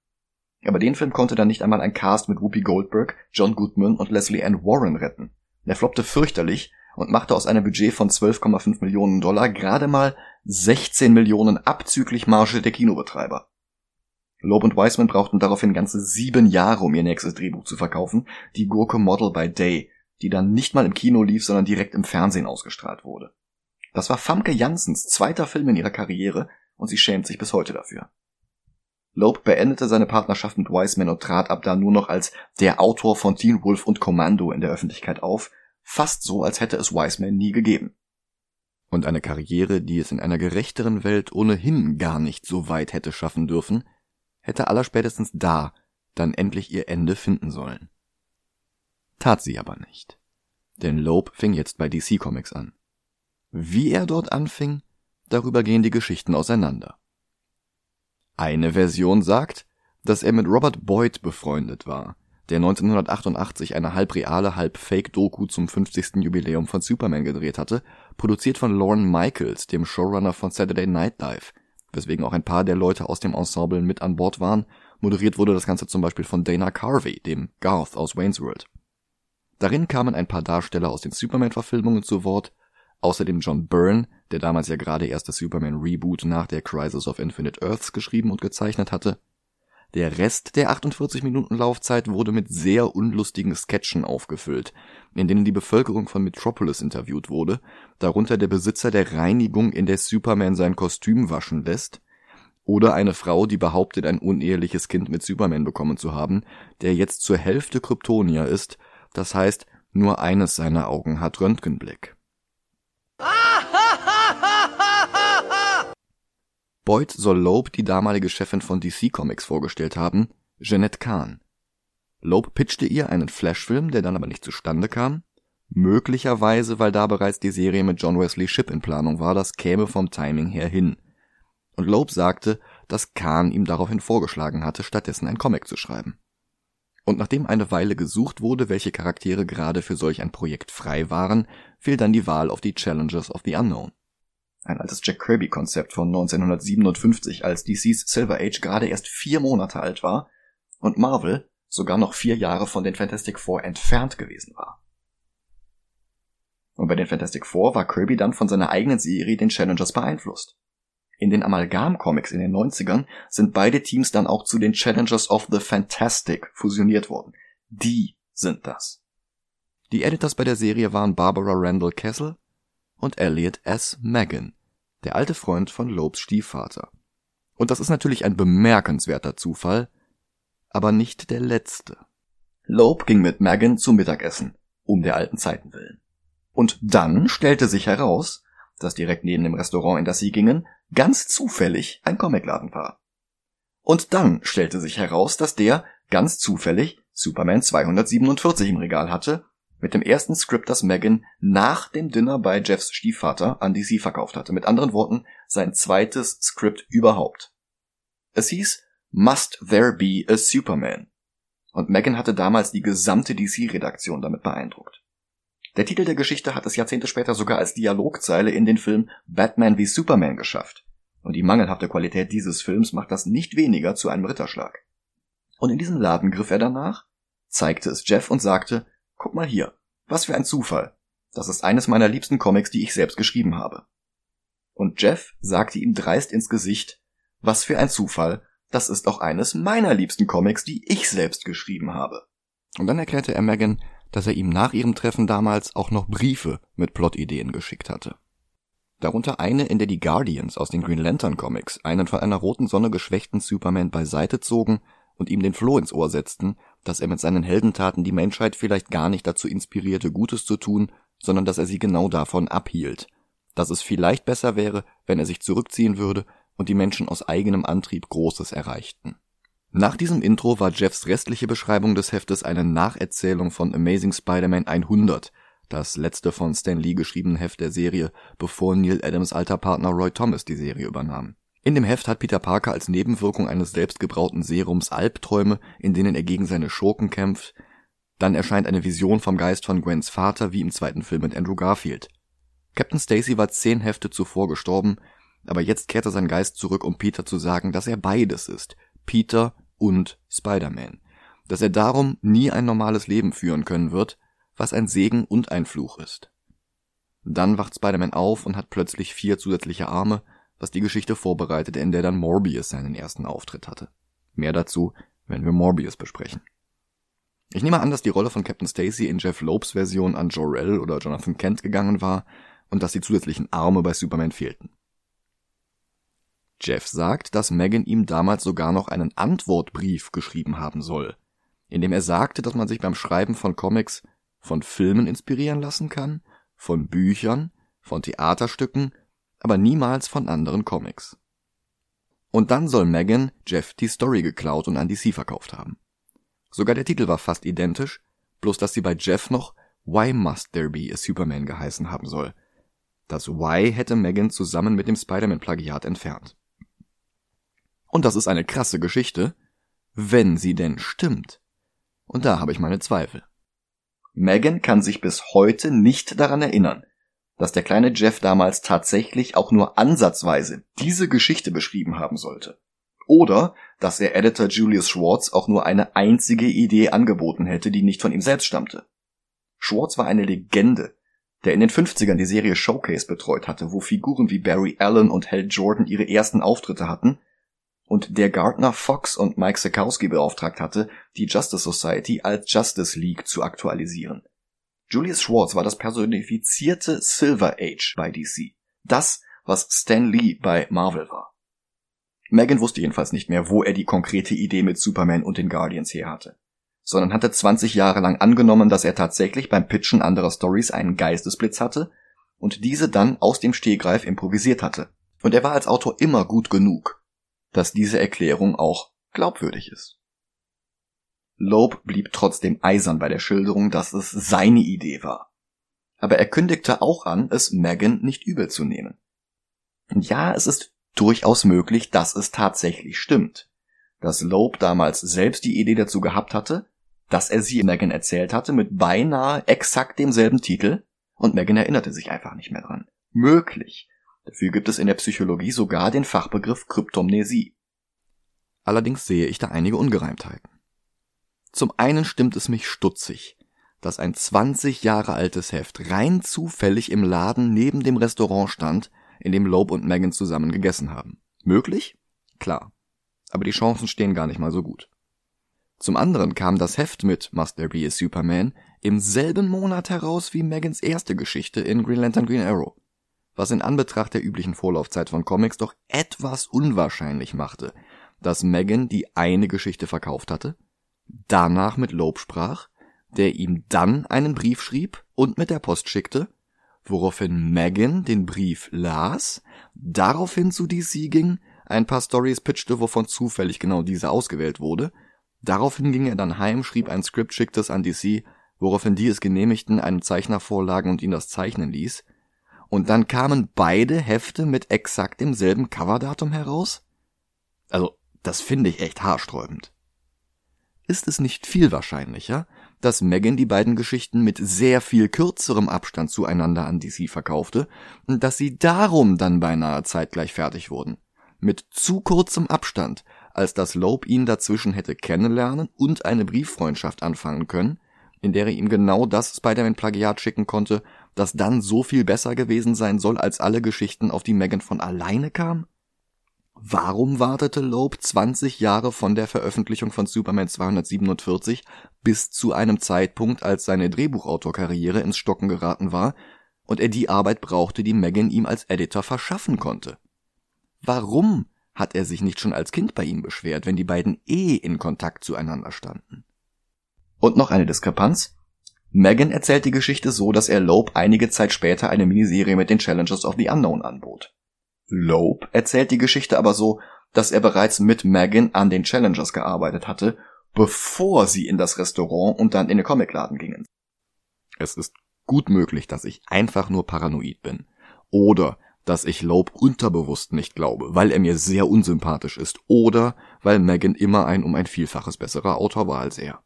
Aber den Film konnte dann nicht einmal ein Cast mit Whoopi Goldberg, John Goodman und Leslie Ann Warren retten. Er floppte fürchterlich und machte aus einem Budget von 12,5 Millionen Dollar gerade mal 16 Millionen abzüglich Marge der Kinobetreiber. Loeb und Wiseman brauchten daraufhin ganze sieben Jahre, um ihr nächstes Drehbuch zu verkaufen, die Gurke Model by Day, die dann nicht mal im Kino lief, sondern direkt im Fernsehen ausgestrahlt wurde. Das war Famke Janssens zweiter Film in ihrer Karriere und sie schämt sich bis heute dafür. Loeb beendete seine Partnerschaft mit Wiseman und trat ab da nur noch als der Autor von Teen Wolf und Commando in der Öffentlichkeit auf, fast so, als hätte es Wiseman nie gegeben. Und eine Karriere, die es in einer gerechteren Welt ohnehin gar nicht so weit hätte schaffen dürfen, hätte allerspätestens da dann endlich ihr Ende finden sollen. Tat sie aber nicht. Denn Loeb fing jetzt bei DC Comics an. Wie er dort anfing, darüber gehen die Geschichten auseinander. Eine Version sagt, dass er mit Robert Boyd befreundet war, der 1988 eine halb reale, halb Fake-Doku zum 50. Jubiläum von Superman gedreht hatte, produziert von Lorne Michaels, dem Showrunner von Saturday Night Live, weswegen auch ein paar der Leute aus dem Ensemble mit an Bord waren. Moderiert wurde das Ganze zum Beispiel von Dana Carvey, dem Garth aus Wayne's World. Darin kamen ein paar Darsteller aus den Superman-Verfilmungen zu Wort, Außerdem John Byrne, der damals ja gerade erst das Superman Reboot nach der Crisis of Infinite Earths geschrieben und gezeichnet hatte. Der Rest der 48 Minuten Laufzeit wurde mit sehr unlustigen Sketchen aufgefüllt, in denen die Bevölkerung von Metropolis interviewt wurde, darunter der Besitzer der Reinigung, in der Superman sein Kostüm waschen lässt, oder eine Frau, die behauptet, ein uneheliches Kind mit Superman bekommen zu haben, der jetzt zur Hälfte Kryptonier ist, das heißt, nur eines seiner Augen hat Röntgenblick. Boyd soll Loeb die damalige Chefin von DC Comics vorgestellt haben, Jeanette Kahn. Loeb pitchte ihr einen Flashfilm, der dann aber nicht zustande kam. Möglicherweise, weil da bereits die Serie mit John Wesley Shipp in Planung war, das käme vom Timing her hin. Und Loeb sagte, dass Kahn ihm daraufhin vorgeschlagen hatte, stattdessen ein Comic zu schreiben. Und nachdem eine Weile gesucht wurde, welche Charaktere gerade für solch ein Projekt frei waren, fiel dann die Wahl auf die Challengers of the Unknown ein altes Jack Kirby-Konzept von 1957, als DCs Silver Age gerade erst vier Monate alt war und Marvel sogar noch vier Jahre von den Fantastic Four entfernt gewesen war. Und bei den Fantastic Four war Kirby dann von seiner eigenen Serie, den Challengers, beeinflusst. In den Amalgam-Comics in den 90ern sind beide Teams dann auch zu den Challengers of the Fantastic fusioniert worden. Die sind das. Die Editors bei der Serie waren Barbara Randall Kessel und Elliot S. Megan, der alte Freund von Lobes Stiefvater. Und das ist natürlich ein bemerkenswerter Zufall, aber nicht der letzte. Loeb ging mit Megan zum Mittagessen, um der alten Zeiten willen. Und dann stellte sich heraus, dass direkt neben dem Restaurant, in das sie gingen, ganz zufällig ein Comicladen war. Und dann stellte sich heraus, dass der ganz zufällig Superman 247 im Regal hatte mit dem ersten Skript, das Megan nach dem Dinner bei Jeffs Stiefvater an DC verkauft hatte. Mit anderen Worten, sein zweites Skript überhaupt. Es hieß Must There Be a Superman? Und Megan hatte damals die gesamte DC-Redaktion damit beeindruckt. Der Titel der Geschichte hat es Jahrzehnte später sogar als Dialogzeile in den Film Batman wie Superman geschafft. Und die mangelhafte Qualität dieses Films macht das nicht weniger zu einem Ritterschlag. Und in diesem Laden griff er danach, zeigte es Jeff und sagte, Guck mal hier. Was für ein Zufall. Das ist eines meiner liebsten Comics, die ich selbst geschrieben habe. Und Jeff sagte ihm dreist ins Gesicht, was für ein Zufall, das ist auch eines meiner liebsten Comics, die ich selbst geschrieben habe. Und dann erklärte er Megan, dass er ihm nach ihrem Treffen damals auch noch Briefe mit Plotideen geschickt hatte. Darunter eine, in der die Guardians aus den Green Lantern Comics einen von einer roten Sonne geschwächten Superman beiseite zogen und ihm den Floh ins Ohr setzten, dass er mit seinen Heldentaten die Menschheit vielleicht gar nicht dazu inspirierte, Gutes zu tun, sondern dass er sie genau davon abhielt, dass es vielleicht besser wäre, wenn er sich zurückziehen würde und die Menschen aus eigenem Antrieb Großes erreichten. Nach diesem Intro war Jeffs restliche Beschreibung des Heftes eine Nacherzählung von Amazing Spider-Man 100, das letzte von Stan Lee geschriebene Heft der Serie, bevor Neil Adams alter Partner Roy Thomas die Serie übernahm. In dem Heft hat Peter Parker als Nebenwirkung eines selbstgebrauten Serums Albträume, in denen er gegen seine Schurken kämpft. Dann erscheint eine Vision vom Geist von Gwens Vater wie im zweiten Film mit Andrew Garfield. Captain Stacy war zehn Hefte zuvor gestorben, aber jetzt kehrte sein Geist zurück, um Peter zu sagen, dass er beides ist. Peter und Spider-Man. Dass er darum nie ein normales Leben führen können wird, was ein Segen und ein Fluch ist. Dann wacht Spider-Man auf und hat plötzlich vier zusätzliche Arme, was die Geschichte vorbereitete, in der dann Morbius seinen ersten Auftritt hatte. Mehr dazu, wenn wir Morbius besprechen. Ich nehme an, dass die Rolle von Captain Stacy in Jeff Lopes Version an Jor-El oder Jonathan Kent gegangen war und dass die zusätzlichen Arme bei Superman fehlten. Jeff sagt, dass Megan ihm damals sogar noch einen Antwortbrief geschrieben haben soll, in dem er sagte, dass man sich beim Schreiben von Comics von Filmen inspirieren lassen kann, von Büchern, von Theaterstücken aber niemals von anderen Comics. Und dann soll Megan Jeff die Story geklaut und an DC verkauft haben. Sogar der Titel war fast identisch, bloß dass sie bei Jeff noch Why Must There Be a Superman geheißen haben soll. Das Why hätte Megan zusammen mit dem Spider-Man-Plagiat entfernt. Und das ist eine krasse Geschichte, wenn sie denn stimmt. Und da habe ich meine Zweifel. Megan kann sich bis heute nicht daran erinnern, dass der kleine Jeff damals tatsächlich auch nur ansatzweise diese Geschichte beschrieben haben sollte. Oder dass er Editor Julius Schwartz auch nur eine einzige Idee angeboten hätte, die nicht von ihm selbst stammte. Schwartz war eine Legende, der in den 50ern die Serie Showcase betreut hatte, wo Figuren wie Barry Allen und Hal Jordan ihre ersten Auftritte hatten und der Gardner Fox und Mike Sekowsky beauftragt hatte, die Justice Society als Justice League zu aktualisieren. Julius Schwartz war das personifizierte Silver Age bei DC. Das, was Stan Lee bei Marvel war. Megan wusste jedenfalls nicht mehr, wo er die konkrete Idee mit Superman und den Guardians her hatte, sondern hatte 20 Jahre lang angenommen, dass er tatsächlich beim Pitchen anderer Stories einen Geistesblitz hatte und diese dann aus dem Stehgreif improvisiert hatte. Und er war als Autor immer gut genug, dass diese Erklärung auch glaubwürdig ist. Loeb blieb trotzdem eisern bei der Schilderung, dass es seine Idee war. Aber er kündigte auch an, es Megan nicht übel zu nehmen. Ja, es ist durchaus möglich, dass es tatsächlich stimmt. Dass Loeb damals selbst die Idee dazu gehabt hatte, dass er sie Megan erzählt hatte mit beinahe exakt demselben Titel und Megan erinnerte sich einfach nicht mehr dran. Möglich. Dafür gibt es in der Psychologie sogar den Fachbegriff Kryptomnesie. Allerdings sehe ich da einige Ungereimtheiten. Zum einen stimmt es mich stutzig, dass ein 20 Jahre altes Heft rein zufällig im Laden neben dem Restaurant stand, in dem Loeb und Megan zusammen gegessen haben. Möglich? Klar. Aber die Chancen stehen gar nicht mal so gut. Zum anderen kam das Heft mit Must There Be a Superman im selben Monat heraus wie Megans erste Geschichte in Green Lantern Green Arrow, was in Anbetracht der üblichen Vorlaufzeit von Comics doch etwas unwahrscheinlich machte, dass Megan die eine Geschichte verkauft hatte, danach mit Loeb sprach, der ihm dann einen Brief schrieb und mit der Post schickte, woraufhin Megan den Brief las, daraufhin zu DC ging, ein paar Stories pitchte, wovon zufällig genau diese ausgewählt wurde, daraufhin ging er dann heim, schrieb ein Skript, schickte es an DC, woraufhin die es genehmigten, einem Zeichner vorlagen und ihn das zeichnen ließ, und dann kamen beide Hefte mit exakt demselben Coverdatum heraus? Also, das finde ich echt haarsträubend. Ist es nicht viel wahrscheinlicher, dass Megan die beiden Geschichten mit sehr viel kürzerem Abstand zueinander an DC verkaufte und dass sie darum dann beinahe zeitgleich fertig wurden? Mit zu kurzem Abstand, als dass Loeb ihn dazwischen hätte kennenlernen und eine Brieffreundschaft anfangen können, in der er ihm genau das Spider-Man-Plagiat schicken konnte, das dann so viel besser gewesen sein soll als alle Geschichten, auf die Megan von alleine kam? Warum wartete Loeb 20 Jahre von der Veröffentlichung von Superman 247 bis zu einem Zeitpunkt, als seine Drehbuchautorkarriere ins Stocken geraten war und er die Arbeit brauchte, die Megan ihm als Editor verschaffen konnte? Warum hat er sich nicht schon als Kind bei ihm beschwert, wenn die beiden eh in Kontakt zueinander standen? Und noch eine Diskrepanz. Megan erzählt die Geschichte so, dass er Loeb einige Zeit später eine Miniserie mit den Challengers of the Unknown anbot. Loeb erzählt die Geschichte aber so, dass er bereits mit Megan an den Challengers gearbeitet hatte, bevor sie in das Restaurant und dann in den Comicladen gingen. Es ist gut möglich, dass ich einfach nur paranoid bin. Oder dass ich Loeb unterbewusst nicht glaube, weil er mir sehr unsympathisch ist. Oder weil Megan immer ein um ein Vielfaches besserer Autor war als er.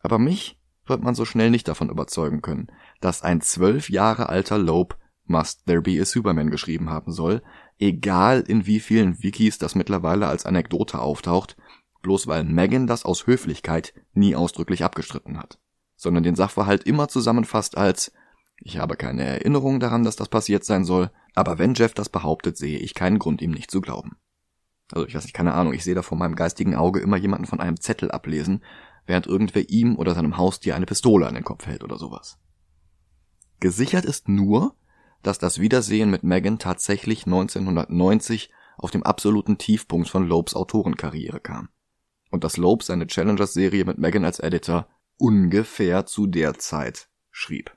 Aber mich wird man so schnell nicht davon überzeugen können, dass ein zwölf Jahre alter Loeb Must There Be a Superman geschrieben haben soll, egal in wie vielen Wikis das mittlerweile als Anekdote auftaucht, bloß weil Megan das aus Höflichkeit nie ausdrücklich abgestritten hat, sondern den Sachverhalt immer zusammenfasst als ich habe keine Erinnerung daran, dass das passiert sein soll, aber wenn Jeff das behauptet, sehe ich keinen Grund, ihm nicht zu glauben. Also ich weiß nicht, keine Ahnung, ich sehe da vor meinem geistigen Auge immer jemanden von einem Zettel ablesen, während irgendwer ihm oder seinem Haustier eine Pistole an den Kopf hält oder sowas. Gesichert ist nur, dass das Wiedersehen mit Megan tatsächlich 1990 auf dem absoluten Tiefpunkt von Lopes Autorenkarriere kam. Und dass Loeb seine Challengers-Serie mit Megan als Editor ungefähr zu der Zeit schrieb.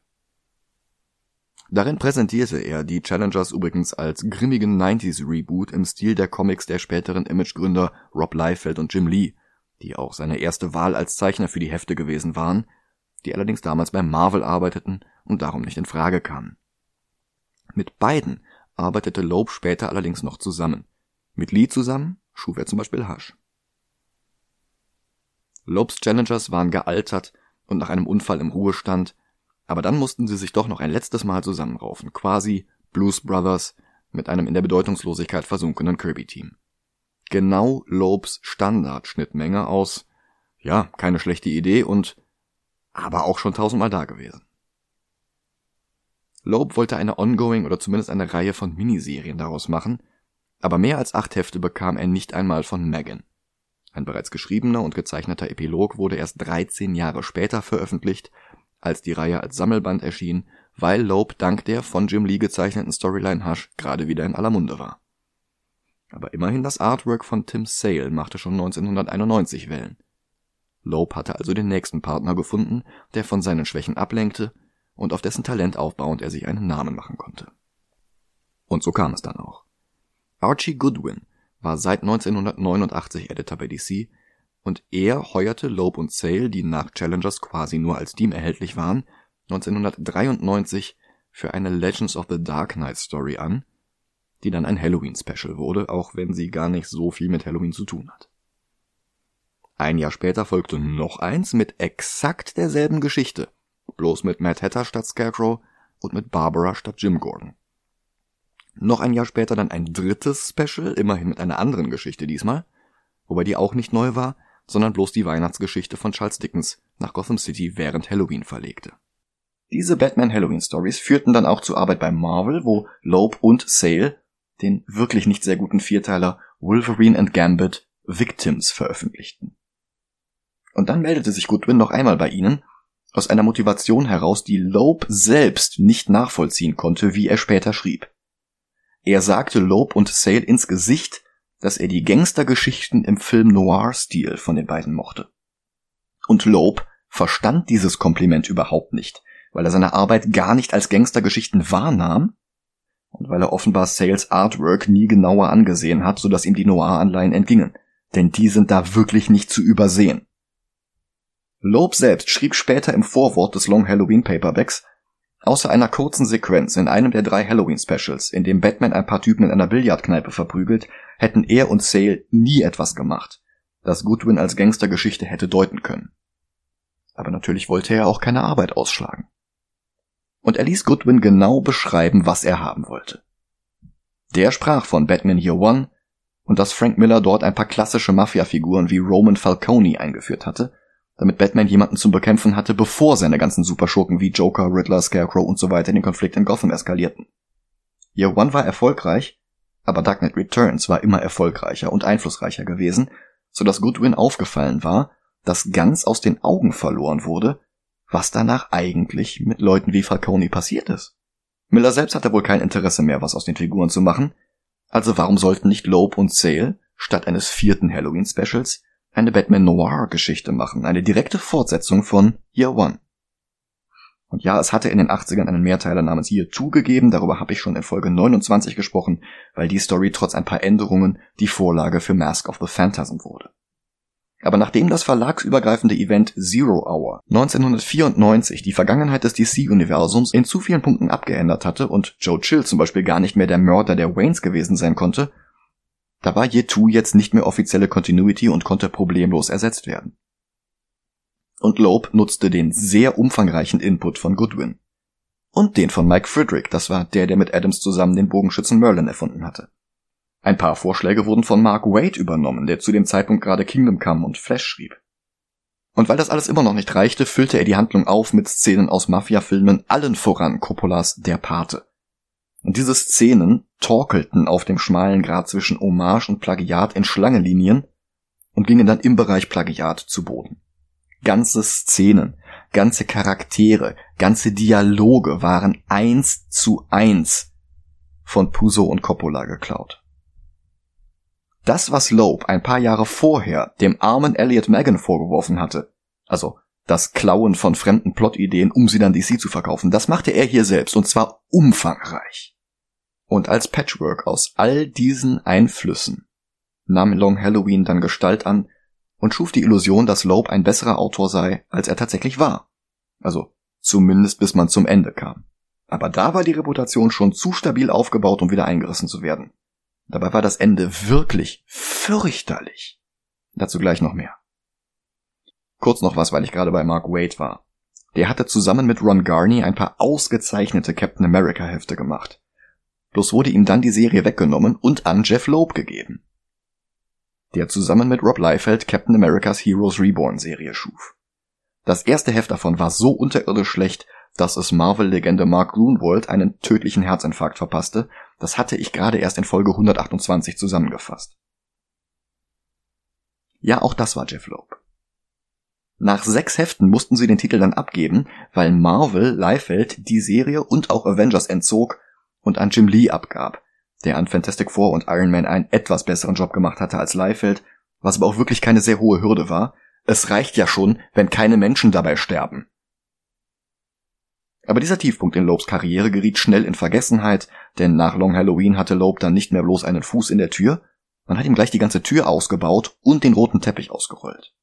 Darin präsentierte er die Challengers übrigens als grimmigen 90s Reboot im Stil der Comics der späteren Imagegründer Rob Liefeld und Jim Lee, die auch seine erste Wahl als Zeichner für die Hefte gewesen waren, die allerdings damals bei Marvel arbeiteten und darum nicht in Frage kamen. Mit beiden arbeitete Loeb später allerdings noch zusammen. Mit Lee zusammen schuf er zum Beispiel Hush. Loebs Challengers waren gealtert und nach einem Unfall im Ruhestand, aber dann mussten sie sich doch noch ein letztes Mal zusammenraufen, quasi Blues Brothers mit einem in der Bedeutungslosigkeit versunkenen Kirby-Team. Genau Loebs Standardschnittmenge aus, ja, keine schlechte Idee und aber auch schon tausendmal da gewesen. Loeb wollte eine Ongoing oder zumindest eine Reihe von Miniserien daraus machen, Aber mehr als acht Hefte bekam er nicht einmal von Megan. Ein bereits geschriebener und gezeichneter Epilog wurde erst 13 Jahre später veröffentlicht, als die Reihe als Sammelband erschien, weil Loeb dank der von Jim Lee gezeichneten Storyline Hush gerade wieder in aller Munde war. Aber immerhin das Artwork von Tim Sale machte schon 1991 Wellen. Loeb hatte also den nächsten Partner gefunden, der von seinen Schwächen ablenkte und auf dessen Talent aufbauend er sich einen Namen machen konnte. Und so kam es dann auch. Archie Goodwin war seit 1989 Editor bei DC und er heuerte Loeb und Sale, die nach Challengers quasi nur als Team erhältlich waren, 1993 für eine Legends of the Dark Knight Story an, die dann ein Halloween-Special wurde, auch wenn sie gar nicht so viel mit Halloween zu tun hat. Ein Jahr später folgte noch eins mit exakt derselben Geschichte, bloß mit Matt Hatter statt Scarecrow und mit Barbara statt Jim Gordon. Noch ein Jahr später dann ein drittes Special, immerhin mit einer anderen Geschichte diesmal, wobei die auch nicht neu war, sondern bloß die Weihnachtsgeschichte von Charles Dickens nach Gotham City während Halloween verlegte. Diese Batman Halloween Stories führten dann auch zur Arbeit bei Marvel, wo Loeb und Sale den wirklich nicht sehr guten Vierteiler Wolverine and Gambit Victims veröffentlichten. Und dann meldete sich Goodwin noch einmal bei ihnen, aus einer Motivation heraus, die Loeb selbst nicht nachvollziehen konnte, wie er später schrieb. Er sagte Loeb und Sale ins Gesicht, dass er die Gangstergeschichten im Film Noir-Stil von den beiden mochte. Und Loeb verstand dieses Kompliment überhaupt nicht, weil er seine Arbeit gar nicht als Gangstergeschichten wahrnahm und weil er offenbar Sales Artwork nie genauer angesehen hat, sodass ihm die Noir-Anleihen entgingen. Denn die sind da wirklich nicht zu übersehen. Loeb selbst schrieb später im Vorwort des Long Halloween Paperbacks, außer einer kurzen Sequenz in einem der drei Halloween Specials, in dem Batman ein paar Typen in einer Billardkneipe verprügelt, hätten er und Sale nie etwas gemacht, das Goodwin als Gangstergeschichte hätte deuten können. Aber natürlich wollte er auch keine Arbeit ausschlagen und er ließ Goodwin genau beschreiben, was er haben wollte. Der sprach von Batman Year One und dass Frank Miller dort ein paar klassische Mafia-Figuren wie Roman Falcone eingeführt hatte, damit Batman jemanden zum Bekämpfen hatte, bevor seine ganzen Superschurken wie Joker, Riddler, Scarecrow und so weiter den Konflikt in Gotham eskalierten. Year One war erfolgreich, aber Dark Knight Returns war immer erfolgreicher und einflussreicher gewesen, so dass Goodwin aufgefallen war, dass ganz aus den Augen verloren wurde, was danach eigentlich mit Leuten wie Falcone passiert ist. Miller selbst hatte wohl kein Interesse mehr, was aus den Figuren zu machen, also warum sollten nicht Loeb und Sale statt eines vierten Halloween-Specials eine Batman Noir-Geschichte machen, eine direkte Fortsetzung von Year One. Und ja, es hatte in den 80ern einen Mehrteiler namens Year 2 gegeben, darüber habe ich schon in Folge 29 gesprochen, weil die Story trotz ein paar Änderungen die Vorlage für Mask of the Phantasm wurde. Aber nachdem das verlagsübergreifende Event Zero Hour 1994 die Vergangenheit des DC-Universums in zu vielen Punkten abgeändert hatte und Joe Chill zum Beispiel gar nicht mehr der Mörder der Waynes gewesen sein konnte, da war Yetu jetzt nicht mehr offizielle Continuity und konnte problemlos ersetzt werden. Und Loeb nutzte den sehr umfangreichen Input von Goodwin. Und den von Mike Frederick, das war der, der mit Adams zusammen den Bogenschützen Merlin erfunden hatte. Ein paar Vorschläge wurden von Mark Wade übernommen, der zu dem Zeitpunkt gerade Kingdom Come und Flash schrieb. Und weil das alles immer noch nicht reichte, füllte er die Handlung auf mit Szenen aus Mafia-Filmen, allen voran Coppolas Der Pate. Und diese Szenen torkelten auf dem schmalen Grad zwischen Hommage und Plagiat in Schlangenlinien und gingen dann im Bereich Plagiat zu Boden. Ganze Szenen, ganze Charaktere, ganze Dialoge waren eins zu eins von Puso und Coppola geklaut. Das, was Loeb ein paar Jahre vorher dem armen Elliot Megan vorgeworfen hatte, also das Klauen von fremden Plotideen, um sie dann DC zu verkaufen, das machte er hier selbst, und zwar umfangreich. Und als Patchwork aus all diesen Einflüssen nahm Long Halloween dann Gestalt an und schuf die Illusion, dass Loeb ein besserer Autor sei, als er tatsächlich war. Also zumindest bis man zum Ende kam. Aber da war die Reputation schon zu stabil aufgebaut, um wieder eingerissen zu werden. Dabei war das Ende wirklich fürchterlich. Dazu gleich noch mehr. Kurz noch was, weil ich gerade bei Mark Wade war. Der hatte zusammen mit Ron Garney ein paar ausgezeichnete Captain America Hefte gemacht. Bloß wurde ihm dann die Serie weggenommen und an Jeff Loeb gegeben. Der zusammen mit Rob Liefeld Captain Americas Heroes Reborn Serie schuf. Das erste Heft davon war so unterirdisch schlecht, dass es Marvel-Legende Mark Grunwald einen tödlichen Herzinfarkt verpasste das hatte ich gerade erst in Folge 128 zusammengefasst. Ja, auch das war Jeff Loeb. Nach sechs Heften mussten sie den Titel dann abgeben, weil Marvel Liefeld die Serie und auch Avengers entzog und an Jim Lee abgab, der an Fantastic Four und Iron Man einen etwas besseren Job gemacht hatte als Liefeld, was aber auch wirklich keine sehr hohe Hürde war. Es reicht ja schon, wenn keine Menschen dabei sterben. Aber dieser Tiefpunkt in Lobes Karriere geriet schnell in Vergessenheit, denn nach Long Halloween hatte Loeb dann nicht mehr bloß einen Fuß in der Tür, man hat ihm gleich die ganze Tür ausgebaut und den roten Teppich ausgerollt.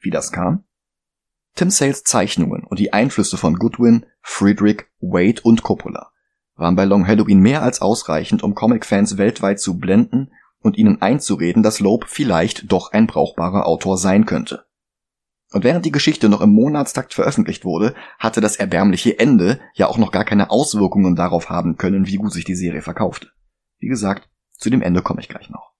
Wie das kam? Tim Sales Zeichnungen und die Einflüsse von Goodwin, Friedrich, Wade und Coppola waren bei Long Halloween mehr als ausreichend, um Comic-Fans weltweit zu blenden und ihnen einzureden, dass Loeb vielleicht doch ein brauchbarer Autor sein könnte. Und während die Geschichte noch im Monatstakt veröffentlicht wurde, hatte das erbärmliche Ende ja auch noch gar keine Auswirkungen darauf haben können, wie gut sich die Serie verkaufte. Wie gesagt, zu dem Ende komme ich gleich noch.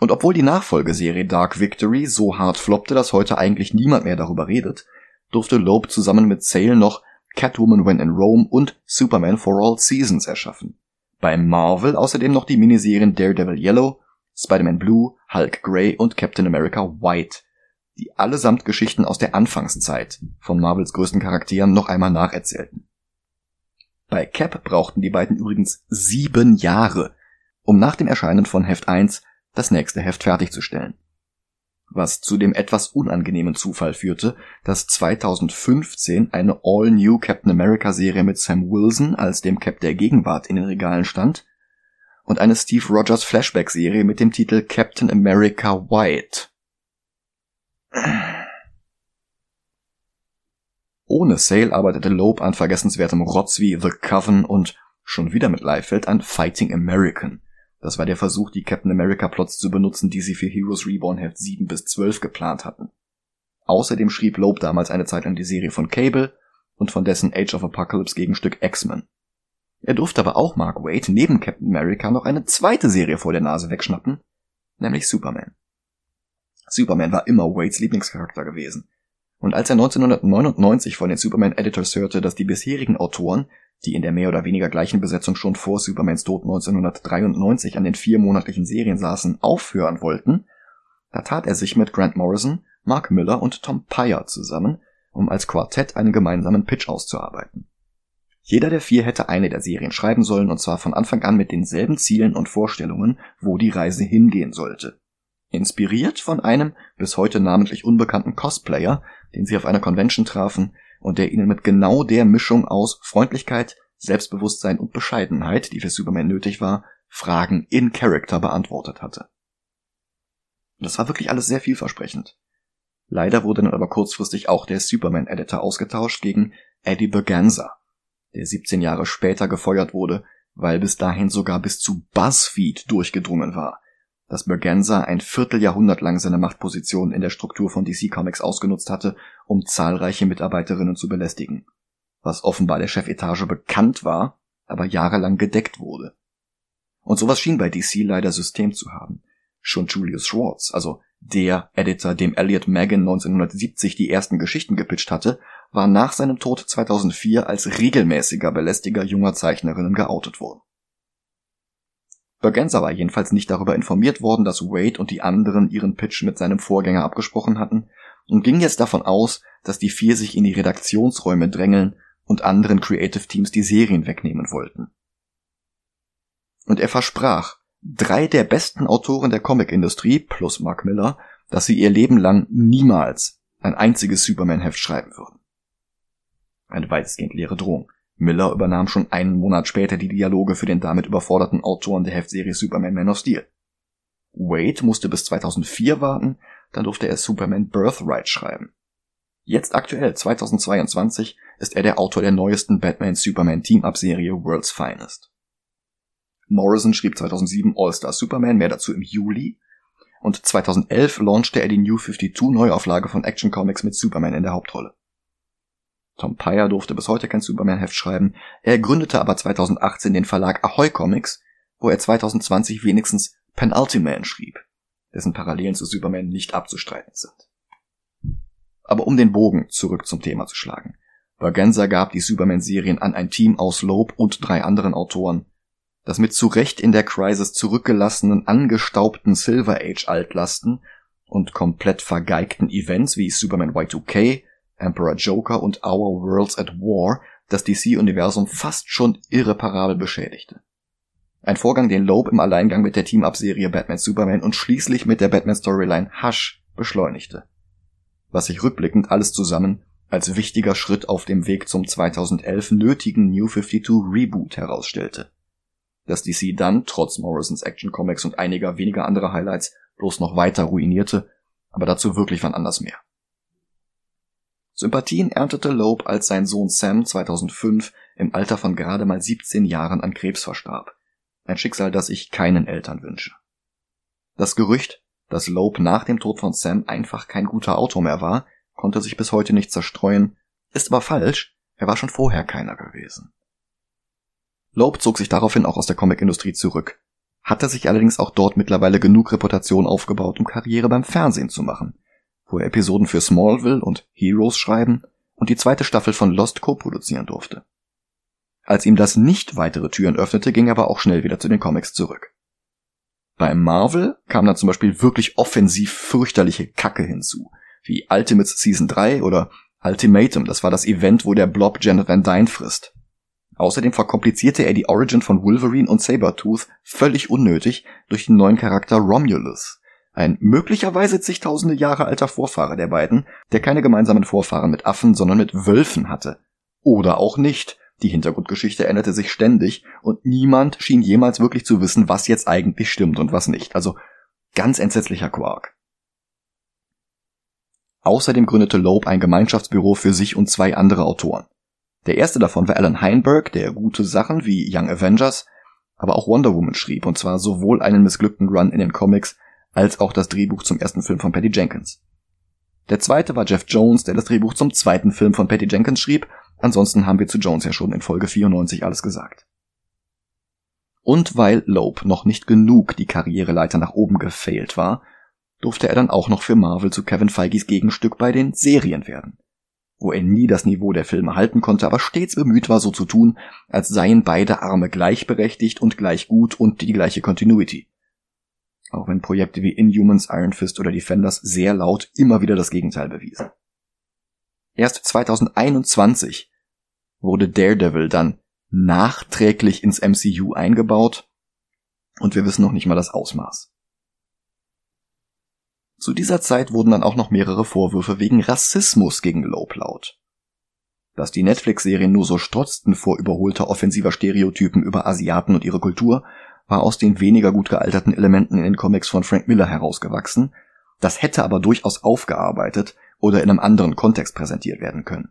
Und obwohl die Nachfolgeserie Dark Victory so hart floppte, dass heute eigentlich niemand mehr darüber redet, durfte Loeb zusammen mit Sale noch Catwoman When in Rome und Superman for All Seasons erschaffen. Bei Marvel außerdem noch die Miniserien Daredevil Yellow, Spider-Man Blue, Hulk Grey und Captain America White, die allesamt Geschichten aus der Anfangszeit von Marvels größten Charakteren noch einmal nacherzählten. Bei Cap brauchten die beiden übrigens sieben Jahre, um nach dem Erscheinen von Heft 1 das nächste Heft fertigzustellen. Was zu dem etwas unangenehmen Zufall führte, dass 2015 eine All-New Captain America Serie mit Sam Wilson als dem Cap der Gegenwart in den Regalen stand und eine Steve Rogers Flashback Serie mit dem Titel Captain America White. Ohne Sale arbeitete Loeb an vergessenswertem Rotz wie The Coven und schon wieder mit Liefeld an Fighting American, das war der Versuch, die Captain America Plots zu benutzen, die sie für Heroes Reborn Heft 7 bis 12 geplant hatten. Außerdem schrieb Loeb damals eine Zeit lang die Serie von Cable und von dessen Age of Apocalypse Gegenstück X-Men. Er durfte aber auch Mark Waid neben Captain America noch eine zweite Serie vor der Nase wegschnappen, nämlich Superman. Superman war immer Wades Lieblingscharakter gewesen. Und als er 1999 von den Superman Editors hörte, dass die bisherigen Autoren die in der mehr oder weniger gleichen Besetzung schon vor Supermans Tod 1993 an den vier monatlichen Serien saßen, aufhören wollten, da tat er sich mit Grant Morrison, Mark Miller und Tom Pyre zusammen, um als Quartett einen gemeinsamen Pitch auszuarbeiten. Jeder der vier hätte eine der Serien schreiben sollen, und zwar von Anfang an mit denselben Zielen und Vorstellungen, wo die Reise hingehen sollte. Inspiriert von einem bis heute namentlich unbekannten Cosplayer, den sie auf einer Convention trafen, und der ihnen mit genau der Mischung aus Freundlichkeit, Selbstbewusstsein und Bescheidenheit, die für Superman nötig war, Fragen in Character beantwortet hatte. Das war wirklich alles sehr vielversprechend. Leider wurde dann aber kurzfristig auch der Superman-Editor ausgetauscht gegen Eddie Berganza, der 17 Jahre später gefeuert wurde, weil bis dahin sogar bis zu BuzzFeed durchgedrungen war, dass Berganza ein Vierteljahrhundert lang seine Machtposition in der Struktur von DC Comics ausgenutzt hatte, um zahlreiche Mitarbeiterinnen zu belästigen. Was offenbar der Chefetage bekannt war, aber jahrelang gedeckt wurde. Und sowas schien bei DC leider System zu haben. Schon Julius Schwartz, also der Editor, dem Elliot Magan 1970 die ersten Geschichten gepitcht hatte, war nach seinem Tod 2004 als regelmäßiger Belästiger junger Zeichnerinnen geoutet worden. Bergenza war jedenfalls nicht darüber informiert worden, dass Wade und die anderen ihren Pitch mit seinem Vorgänger abgesprochen hatten und ging jetzt davon aus, dass die vier sich in die Redaktionsräume drängeln und anderen Creative Teams die Serien wegnehmen wollten. Und er versprach, drei der besten Autoren der Comicindustrie plus Mark Miller, dass sie ihr Leben lang niemals ein einziges Superman-Heft schreiben würden. Eine weitestgehend leere Drohung. Miller übernahm schon einen Monat später die Dialoge für den damit überforderten Autoren der Heftserie Superman Man of Steel. Wade musste bis 2004 warten, dann durfte er Superman Birthright schreiben. Jetzt aktuell, 2022, ist er der Autor der neuesten Batman-Superman Team-Up-Serie World's Finest. Morrison schrieb 2007 All-Star Superman, mehr dazu im Juli, und 2011 launchte er die New 52 Neuauflage von Action Comics mit Superman in der Hauptrolle. Tom Pyre durfte bis heute kein Superman-Heft schreiben. Er gründete aber 2018 den Verlag Ahoy Comics, wo er 2020 wenigstens Penultiman schrieb, dessen Parallelen zu Superman nicht abzustreiten sind. Aber um den Bogen zurück zum Thema zu schlagen. Bergenza gab die Superman-Serien an ein Team aus Loeb und drei anderen Autoren. Das mit zu Recht in der Crisis zurückgelassenen, angestaubten Silver Age Altlasten und komplett vergeigten Events wie Superman Y2K, Emperor Joker und Our Worlds at War das DC-Universum fast schon irreparabel beschädigte. Ein Vorgang, den Loeb im Alleingang mit der Team-Up-Serie Batman Superman und schließlich mit der Batman-Storyline Hush beschleunigte. Was sich rückblickend alles zusammen als wichtiger Schritt auf dem Weg zum 2011 nötigen New 52 Reboot herausstellte. Dass DC dann, trotz Morrisons Action Comics und einiger weniger anderer Highlights, bloß noch weiter ruinierte, aber dazu wirklich wann anders mehr. Sympathien erntete Loeb, als sein Sohn Sam 2005 im Alter von gerade mal 17 Jahren an Krebs verstarb. Ein Schicksal, das ich keinen Eltern wünsche. Das Gerücht, dass Loeb nach dem Tod von Sam einfach kein guter Autor mehr war, konnte sich bis heute nicht zerstreuen, ist aber falsch, er war schon vorher keiner gewesen. Loeb zog sich daraufhin auch aus der Comicindustrie zurück, hatte sich allerdings auch dort mittlerweile genug Reputation aufgebaut, um Karriere beim Fernsehen zu machen, wo er Episoden für Smallville und Heroes schreiben und die zweite Staffel von Lost co-produzieren durfte. Als ihm das nicht weitere Türen öffnete, ging er aber auch schnell wieder zu den Comics zurück. Bei Marvel kam dann zum Beispiel wirklich offensiv fürchterliche Kacke hinzu, wie Ultimates Season 3 oder Ultimatum, das war das Event, wo der Blob Janet Van Dyne frisst. Außerdem verkomplizierte er die Origin von Wolverine und Sabertooth völlig unnötig durch den neuen Charakter Romulus, ein möglicherweise zigtausende Jahre alter Vorfahre der beiden, der keine gemeinsamen Vorfahren mit Affen, sondern mit Wölfen hatte. Oder auch nicht. Die Hintergrundgeschichte änderte sich ständig und niemand schien jemals wirklich zu wissen, was jetzt eigentlich stimmt und was nicht. Also ganz entsetzlicher Quark. Außerdem gründete Loeb ein Gemeinschaftsbüro für sich und zwei andere Autoren. Der erste davon war Alan Heinberg, der gute Sachen wie Young Avengers, aber auch Wonder Woman schrieb, und zwar sowohl einen missglückten Run in den Comics als auch das Drehbuch zum ersten Film von Patty Jenkins. Der zweite war Jeff Jones, der das Drehbuch zum zweiten Film von Patty Jenkins schrieb, ansonsten haben wir zu Jones ja schon in Folge 94 alles gesagt. Und weil Loeb noch nicht genug die Karriereleiter nach oben gefailt war, durfte er dann auch noch für Marvel zu Kevin Feige's Gegenstück bei den Serien werden. Wo er nie das Niveau der Filme halten konnte, aber stets bemüht war, so zu tun, als seien beide Arme gleichberechtigt und gleich gut und die gleiche Continuity. Auch wenn Projekte wie Inhumans, Iron Fist oder Defenders sehr laut immer wieder das Gegenteil bewiesen. Erst 2021 wurde Daredevil dann nachträglich ins MCU eingebaut und wir wissen noch nicht mal das Ausmaß. Zu dieser Zeit wurden dann auch noch mehrere Vorwürfe wegen Rassismus gegen Loeb laut. Dass die Netflix-Serien nur so strotzten vor überholter offensiver Stereotypen über Asiaten und ihre Kultur, war aus den weniger gut gealterten Elementen in den Comics von Frank Miller herausgewachsen, das hätte aber durchaus aufgearbeitet oder in einem anderen Kontext präsentiert werden können.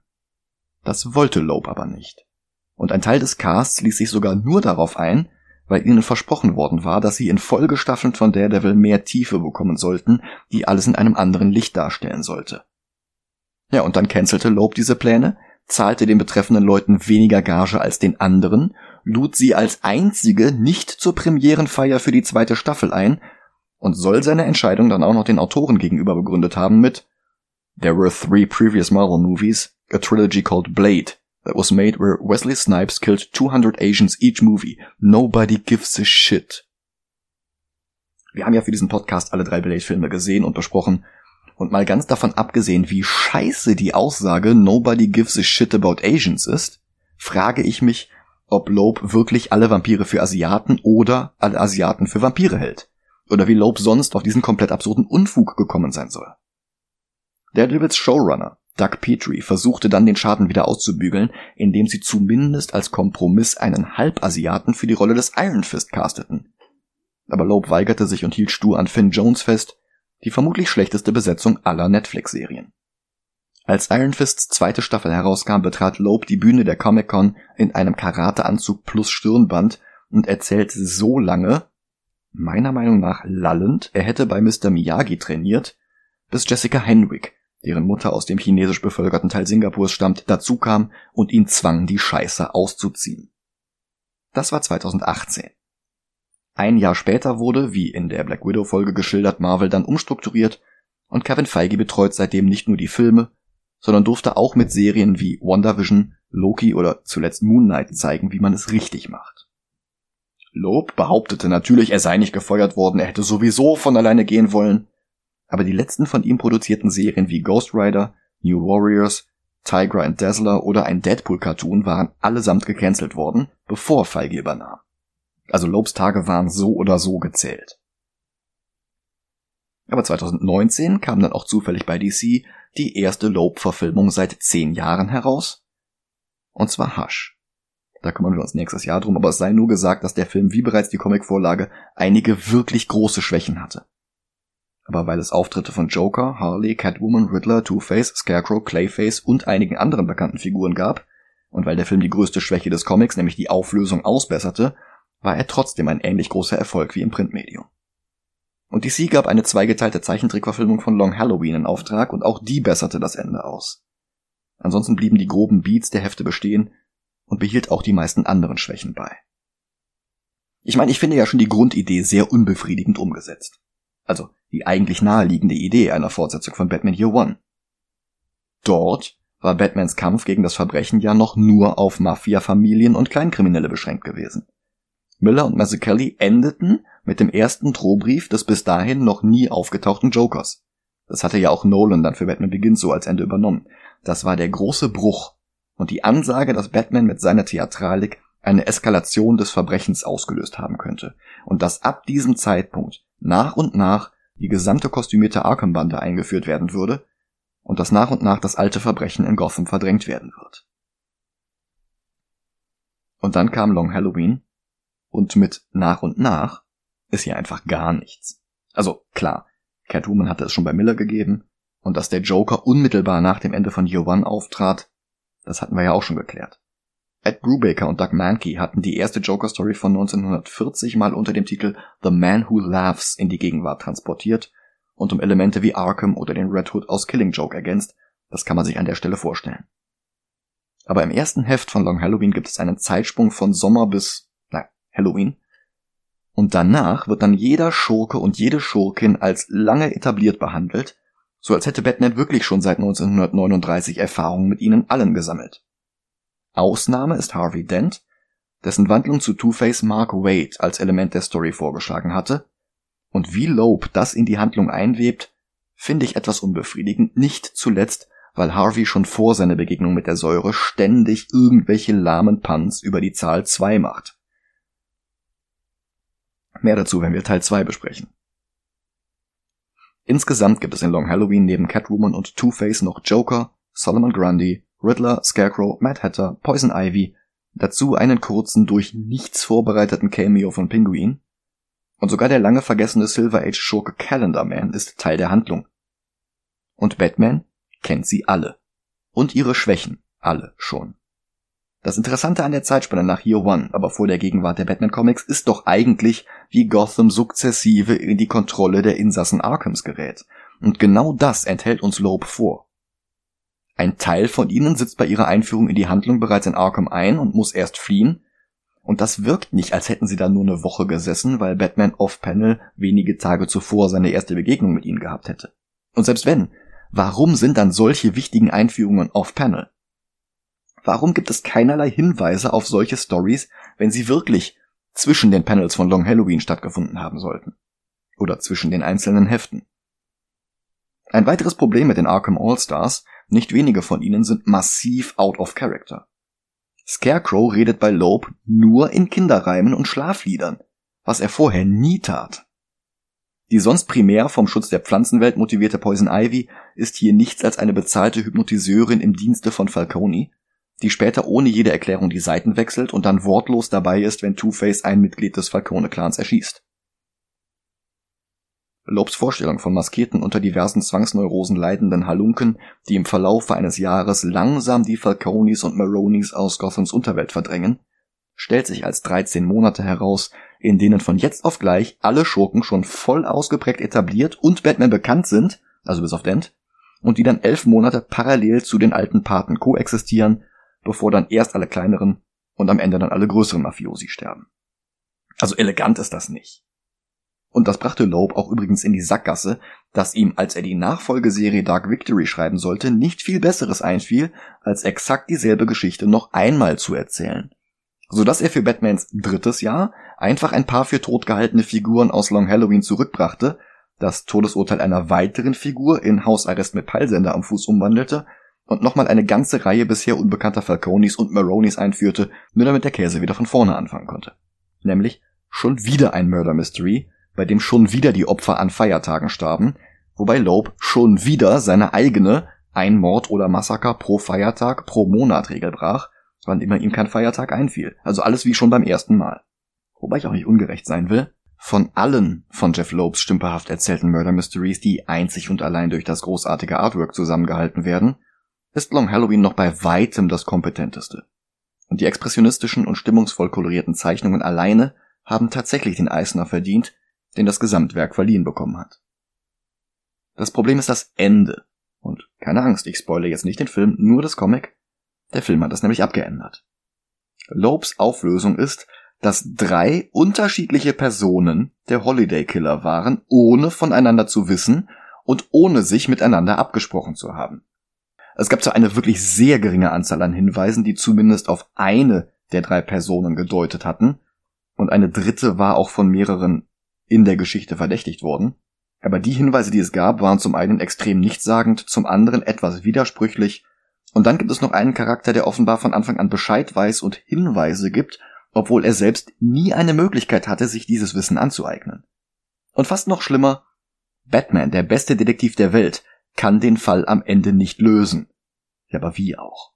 Das wollte Loeb aber nicht. Und ein Teil des Casts ließ sich sogar nur darauf ein, weil ihnen versprochen worden war, dass sie in Folgestaffeln von Daredevil mehr Tiefe bekommen sollten, die alles in einem anderen Licht darstellen sollte. Ja, und dann cancelte Loeb diese Pläne, zahlte den betreffenden Leuten weniger Gage als den anderen, lud sie als einzige nicht zur Premierenfeier für die zweite Staffel ein und soll seine Entscheidung dann auch noch den Autoren gegenüber begründet haben mit There were three previous Marvel movies, a trilogy called Blade, that was made where Wesley Snipes killed 200 Asians each movie. Nobody gives a shit. Wir haben ja für diesen Podcast alle drei Blade-Filme gesehen und besprochen. Und mal ganz davon abgesehen, wie scheiße die Aussage Nobody gives a shit about Asians ist, frage ich mich, ob Loeb wirklich alle Vampire für Asiaten oder alle Asiaten für Vampire hält. Oder wie Loeb sonst auf diesen komplett absurden Unfug gekommen sein soll. Daredevils Showrunner Doug Petrie versuchte dann den Schaden wieder auszubügeln, indem sie zumindest als Kompromiss einen Halbasiaten für die Rolle des Iron Fist casteten. Aber Loeb weigerte sich und hielt stur an Finn Jones fest, die vermutlich schlechteste Besetzung aller Netflix-Serien. Als Iron Fists zweite Staffel herauskam, betrat Loeb die Bühne der Comic-Con in einem Karateanzug plus Stirnband und erzählte so lange, meiner Meinung nach lallend, er hätte bei Mr. Miyagi trainiert, bis Jessica Henwick, deren Mutter aus dem chinesisch bevölkerten Teil Singapurs stammt, dazukam und ihn zwang, die Scheiße auszuziehen. Das war 2018. Ein Jahr später wurde, wie in der Black Widow Folge geschildert, Marvel dann umstrukturiert und Kevin Feige betreut seitdem nicht nur die Filme, sondern durfte auch mit Serien wie WandaVision, Loki oder zuletzt Moon Knight zeigen, wie man es richtig macht. Loeb behauptete natürlich, er sei nicht gefeuert worden, er hätte sowieso von alleine gehen wollen, aber die letzten von ihm produzierten Serien wie Ghost Rider, New Warriors, Tigra and Dazzler oder ein Deadpool-Cartoon waren allesamt gecancelt worden, bevor Feige übernahm. Also Lobes Tage waren so oder so gezählt. Aber 2019 kam dann auch zufällig bei DC die erste Loeb-Verfilmung seit zehn Jahren heraus. Und zwar Hush. Da kümmern wir uns nächstes Jahr drum, aber es sei nur gesagt, dass der Film wie bereits die Comicvorlage einige wirklich große Schwächen hatte. Aber weil es Auftritte von Joker, Harley, Catwoman, Riddler, Two-Face, Scarecrow, Clayface und einigen anderen bekannten Figuren gab, und weil der Film die größte Schwäche des Comics, nämlich die Auflösung, ausbesserte, war er trotzdem ein ähnlich großer Erfolg wie im Printmedium. Und DC gab eine zweigeteilte Zeichentrickverfilmung von Long Halloween in Auftrag und auch die besserte das Ende aus. Ansonsten blieben die groben Beats der Hefte bestehen und behielt auch die meisten anderen Schwächen bei. Ich meine, ich finde ja schon die Grundidee sehr unbefriedigend umgesetzt. Also die eigentlich naheliegende Idee einer Fortsetzung von Batman Year One. Dort war Batmans Kampf gegen das Verbrechen ja noch nur auf Mafia-Familien und Kleinkriminelle beschränkt gewesen. Miller und Mazzucchelli endeten mit dem ersten Drohbrief des bis dahin noch nie aufgetauchten Jokers. Das hatte ja auch Nolan dann für Batman Begins so als Ende übernommen. Das war der große Bruch und die Ansage, dass Batman mit seiner Theatralik eine Eskalation des Verbrechens ausgelöst haben könnte und dass ab diesem Zeitpunkt nach und nach die gesamte kostümierte Arkham-Bande eingeführt werden würde und dass nach und nach das alte Verbrechen in Gotham verdrängt werden wird. Und dann kam Long Halloween und mit nach und nach ist hier einfach gar nichts. Also klar, Catwoman hatte es schon bei Miller gegeben und dass der Joker unmittelbar nach dem Ende von Year One auftrat, das hatten wir ja auch schon geklärt. Ed Brubaker und Doug Mankey hatten die erste Joker-Story von 1940 mal unter dem Titel The Man Who Laughs in die Gegenwart transportiert und um Elemente wie Arkham oder den Red Hood aus Killing Joke ergänzt. Das kann man sich an der Stelle vorstellen. Aber im ersten Heft von Long Halloween gibt es einen Zeitsprung von Sommer bis, na, Halloween. Und danach wird dann jeder Schurke und jede Schurkin als lange etabliert behandelt, so als hätte Batman wirklich schon seit 1939 Erfahrungen mit ihnen allen gesammelt. Ausnahme ist Harvey Dent, dessen Wandlung zu Two-Face Mark Wade als Element der Story vorgeschlagen hatte. Und wie Loeb das in die Handlung einwebt, finde ich etwas unbefriedigend, nicht zuletzt, weil Harvey schon vor seiner Begegnung mit der Säure ständig irgendwelche lahmen Puns über die Zahl 2 macht. Mehr dazu, wenn wir Teil 2 besprechen. Insgesamt gibt es in Long Halloween neben Catwoman und Two-Face noch Joker, Solomon Grundy, Riddler, Scarecrow, Mad Hatter, Poison Ivy, dazu einen kurzen, durch nichts vorbereiteten Cameo von Pinguin. Und sogar der lange vergessene Silver Age Schurke Calendar Man ist Teil der Handlung. Und Batman kennt sie alle. Und ihre Schwächen alle schon. Das Interessante an der Zeitspanne nach Year One, aber vor der Gegenwart der Batman Comics, ist doch eigentlich, wie Gotham sukzessive in die Kontrolle der Insassen Arkhams gerät. Und genau das enthält uns Loeb vor. Ein Teil von ihnen sitzt bei ihrer Einführung in die Handlung bereits in Arkham ein und muss erst fliehen. Und das wirkt nicht, als hätten sie da nur eine Woche gesessen, weil Batman off-Panel wenige Tage zuvor seine erste Begegnung mit ihnen gehabt hätte. Und selbst wenn, warum sind dann solche wichtigen Einführungen off-Panel? Warum gibt es keinerlei Hinweise auf solche Stories, wenn sie wirklich zwischen den Panels von Long Halloween stattgefunden haben sollten? Oder zwischen den einzelnen Heften? Ein weiteres Problem mit den Arkham All-Stars nicht wenige von ihnen sind massiv out of character. Scarecrow redet bei Loeb nur in Kinderreimen und Schlafliedern, was er vorher nie tat. Die sonst primär vom Schutz der Pflanzenwelt motivierte Poison Ivy ist hier nichts als eine bezahlte Hypnotiseurin im Dienste von Falcone, die später ohne jede Erklärung die Seiten wechselt und dann wortlos dabei ist, wenn Two-Face ein Mitglied des Falcone-Clans erschießt. Lobs Vorstellung von maskierten unter diversen Zwangsneurosen leidenden Halunken, die im Verlaufe eines Jahres langsam die Falconis und Maronis aus Gothams Unterwelt verdrängen, stellt sich als 13 Monate heraus, in denen von jetzt auf gleich alle Schurken schon voll ausgeprägt etabliert und Batman bekannt sind, also bis auf Dent, und die dann elf Monate parallel zu den alten Paten koexistieren, bevor dann erst alle kleineren und am Ende dann alle größeren Mafiosi sterben. Also elegant ist das nicht. Und das brachte Loeb auch übrigens in die Sackgasse, dass ihm, als er die Nachfolgeserie Dark Victory schreiben sollte, nicht viel Besseres einfiel, als exakt dieselbe Geschichte noch einmal zu erzählen. Sodass er für Batmans drittes Jahr einfach ein paar für tot gehaltene Figuren aus Long Halloween zurückbrachte, das Todesurteil einer weiteren Figur in Hausarrest mit Peilsender am Fuß umwandelte und nochmal eine ganze Reihe bisher unbekannter Falconis und Maronis einführte, nur damit der Käse wieder von vorne anfangen konnte. Nämlich schon wieder ein Murder Mystery, bei dem schon wieder die Opfer an Feiertagen starben, wobei Loeb schon wieder seine eigene ein Mord oder Massaker pro Feiertag pro Monat Regel brach, wann immer ihm kein Feiertag einfiel. Also alles wie schon beim ersten Mal. Wobei ich auch nicht ungerecht sein will. Von allen von Jeff Lopes stümperhaft erzählten Murder Mysteries, die einzig und allein durch das großartige Artwork zusammengehalten werden, ist Long Halloween noch bei weitem das kompetenteste. Und die expressionistischen und stimmungsvoll kolorierten Zeichnungen alleine haben tatsächlich den Eisner verdient, den das Gesamtwerk verliehen bekommen hat. Das Problem ist das Ende. Und keine Angst, ich spoile jetzt nicht den Film, nur das Comic. Der Film hat das nämlich abgeändert. Lopes Auflösung ist, dass drei unterschiedliche Personen der Holiday Killer waren, ohne voneinander zu wissen und ohne sich miteinander abgesprochen zu haben. Es gab zwar eine wirklich sehr geringe Anzahl an Hinweisen, die zumindest auf eine der drei Personen gedeutet hatten, und eine dritte war auch von mehreren in der Geschichte verdächtigt worden. Aber die Hinweise, die es gab, waren zum einen extrem nichtssagend, zum anderen etwas widersprüchlich, und dann gibt es noch einen Charakter, der offenbar von Anfang an Bescheid weiß und Hinweise gibt, obwohl er selbst nie eine Möglichkeit hatte, sich dieses Wissen anzueignen. Und fast noch schlimmer, Batman, der beste Detektiv der Welt, kann den Fall am Ende nicht lösen. Ja, aber wie auch?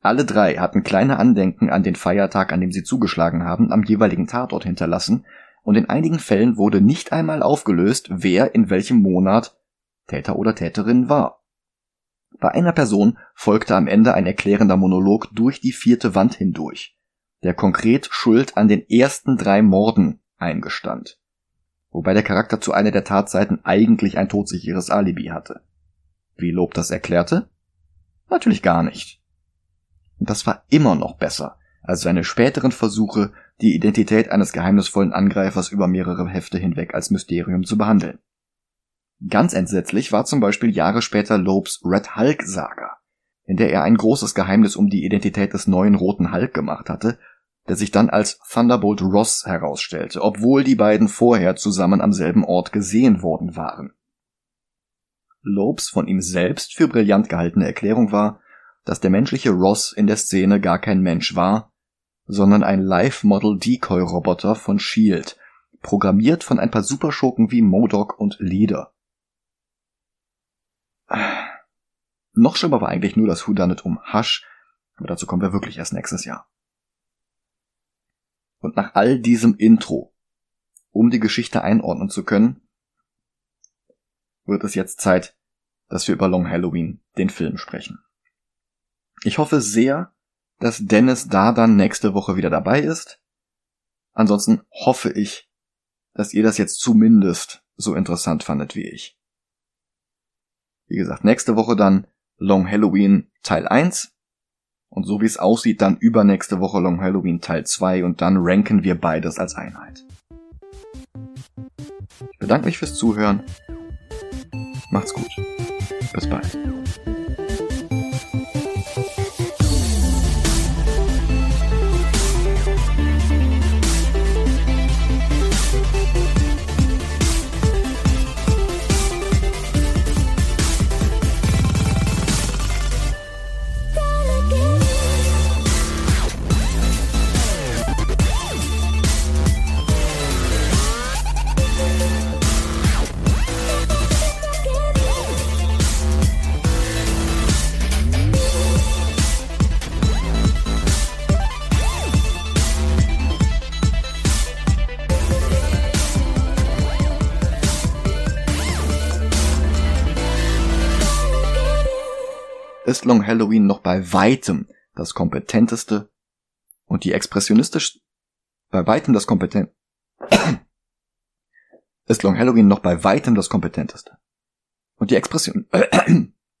Alle drei hatten kleine Andenken an den Feiertag, an dem sie zugeschlagen haben, am jeweiligen Tatort hinterlassen, und in einigen Fällen wurde nicht einmal aufgelöst, wer in welchem Monat Täter oder Täterin war. Bei einer Person folgte am Ende ein erklärender Monolog durch die vierte Wand hindurch, der konkret Schuld an den ersten drei Morden eingestand, wobei der Charakter zu einer der Tatseiten eigentlich ein todsicheres Alibi hatte. Wie Lob das erklärte? Natürlich gar nicht. Und das war immer noch besser als seine späteren Versuche, die Identität eines geheimnisvollen Angreifers über mehrere Hefte hinweg als Mysterium zu behandeln. Ganz entsetzlich war zum Beispiel Jahre später Lobes Red Hulk Saga, in der er ein großes Geheimnis um die Identität des neuen roten Hulk gemacht hatte, der sich dann als Thunderbolt Ross herausstellte, obwohl die beiden vorher zusammen am selben Ort gesehen worden waren. Lobes von ihm selbst für brillant gehaltene Erklärung war, dass der menschliche Ross in der Szene gar kein Mensch war, sondern ein Live-Model-Decoy-Roboter von S.H.I.E.L.D., programmiert von ein paar Superschurken wie Modok und Leader. Noch schlimmer war eigentlich nur das Whodunit um Hush, aber dazu kommen wir wirklich erst nächstes Jahr. Und nach all diesem Intro, um die Geschichte einordnen zu können, wird es jetzt Zeit, dass wir über Long Halloween, den Film, sprechen. Ich hoffe sehr, dass Dennis da dann nächste Woche wieder dabei ist. Ansonsten hoffe ich, dass ihr das jetzt zumindest so interessant fandet wie ich. Wie gesagt, nächste Woche dann Long Halloween Teil 1. Und so wie es aussieht, dann übernächste Woche Long Halloween Teil 2 und dann ranken wir beides als Einheit. Ich bedanke mich fürs Zuhören. Macht's gut. Bis bald. Long Halloween noch bei weitem das kompetenteste und die expressionistisch bei weitem das kompetent ist Long Halloween noch bei weitem das kompetenteste. Und die Expression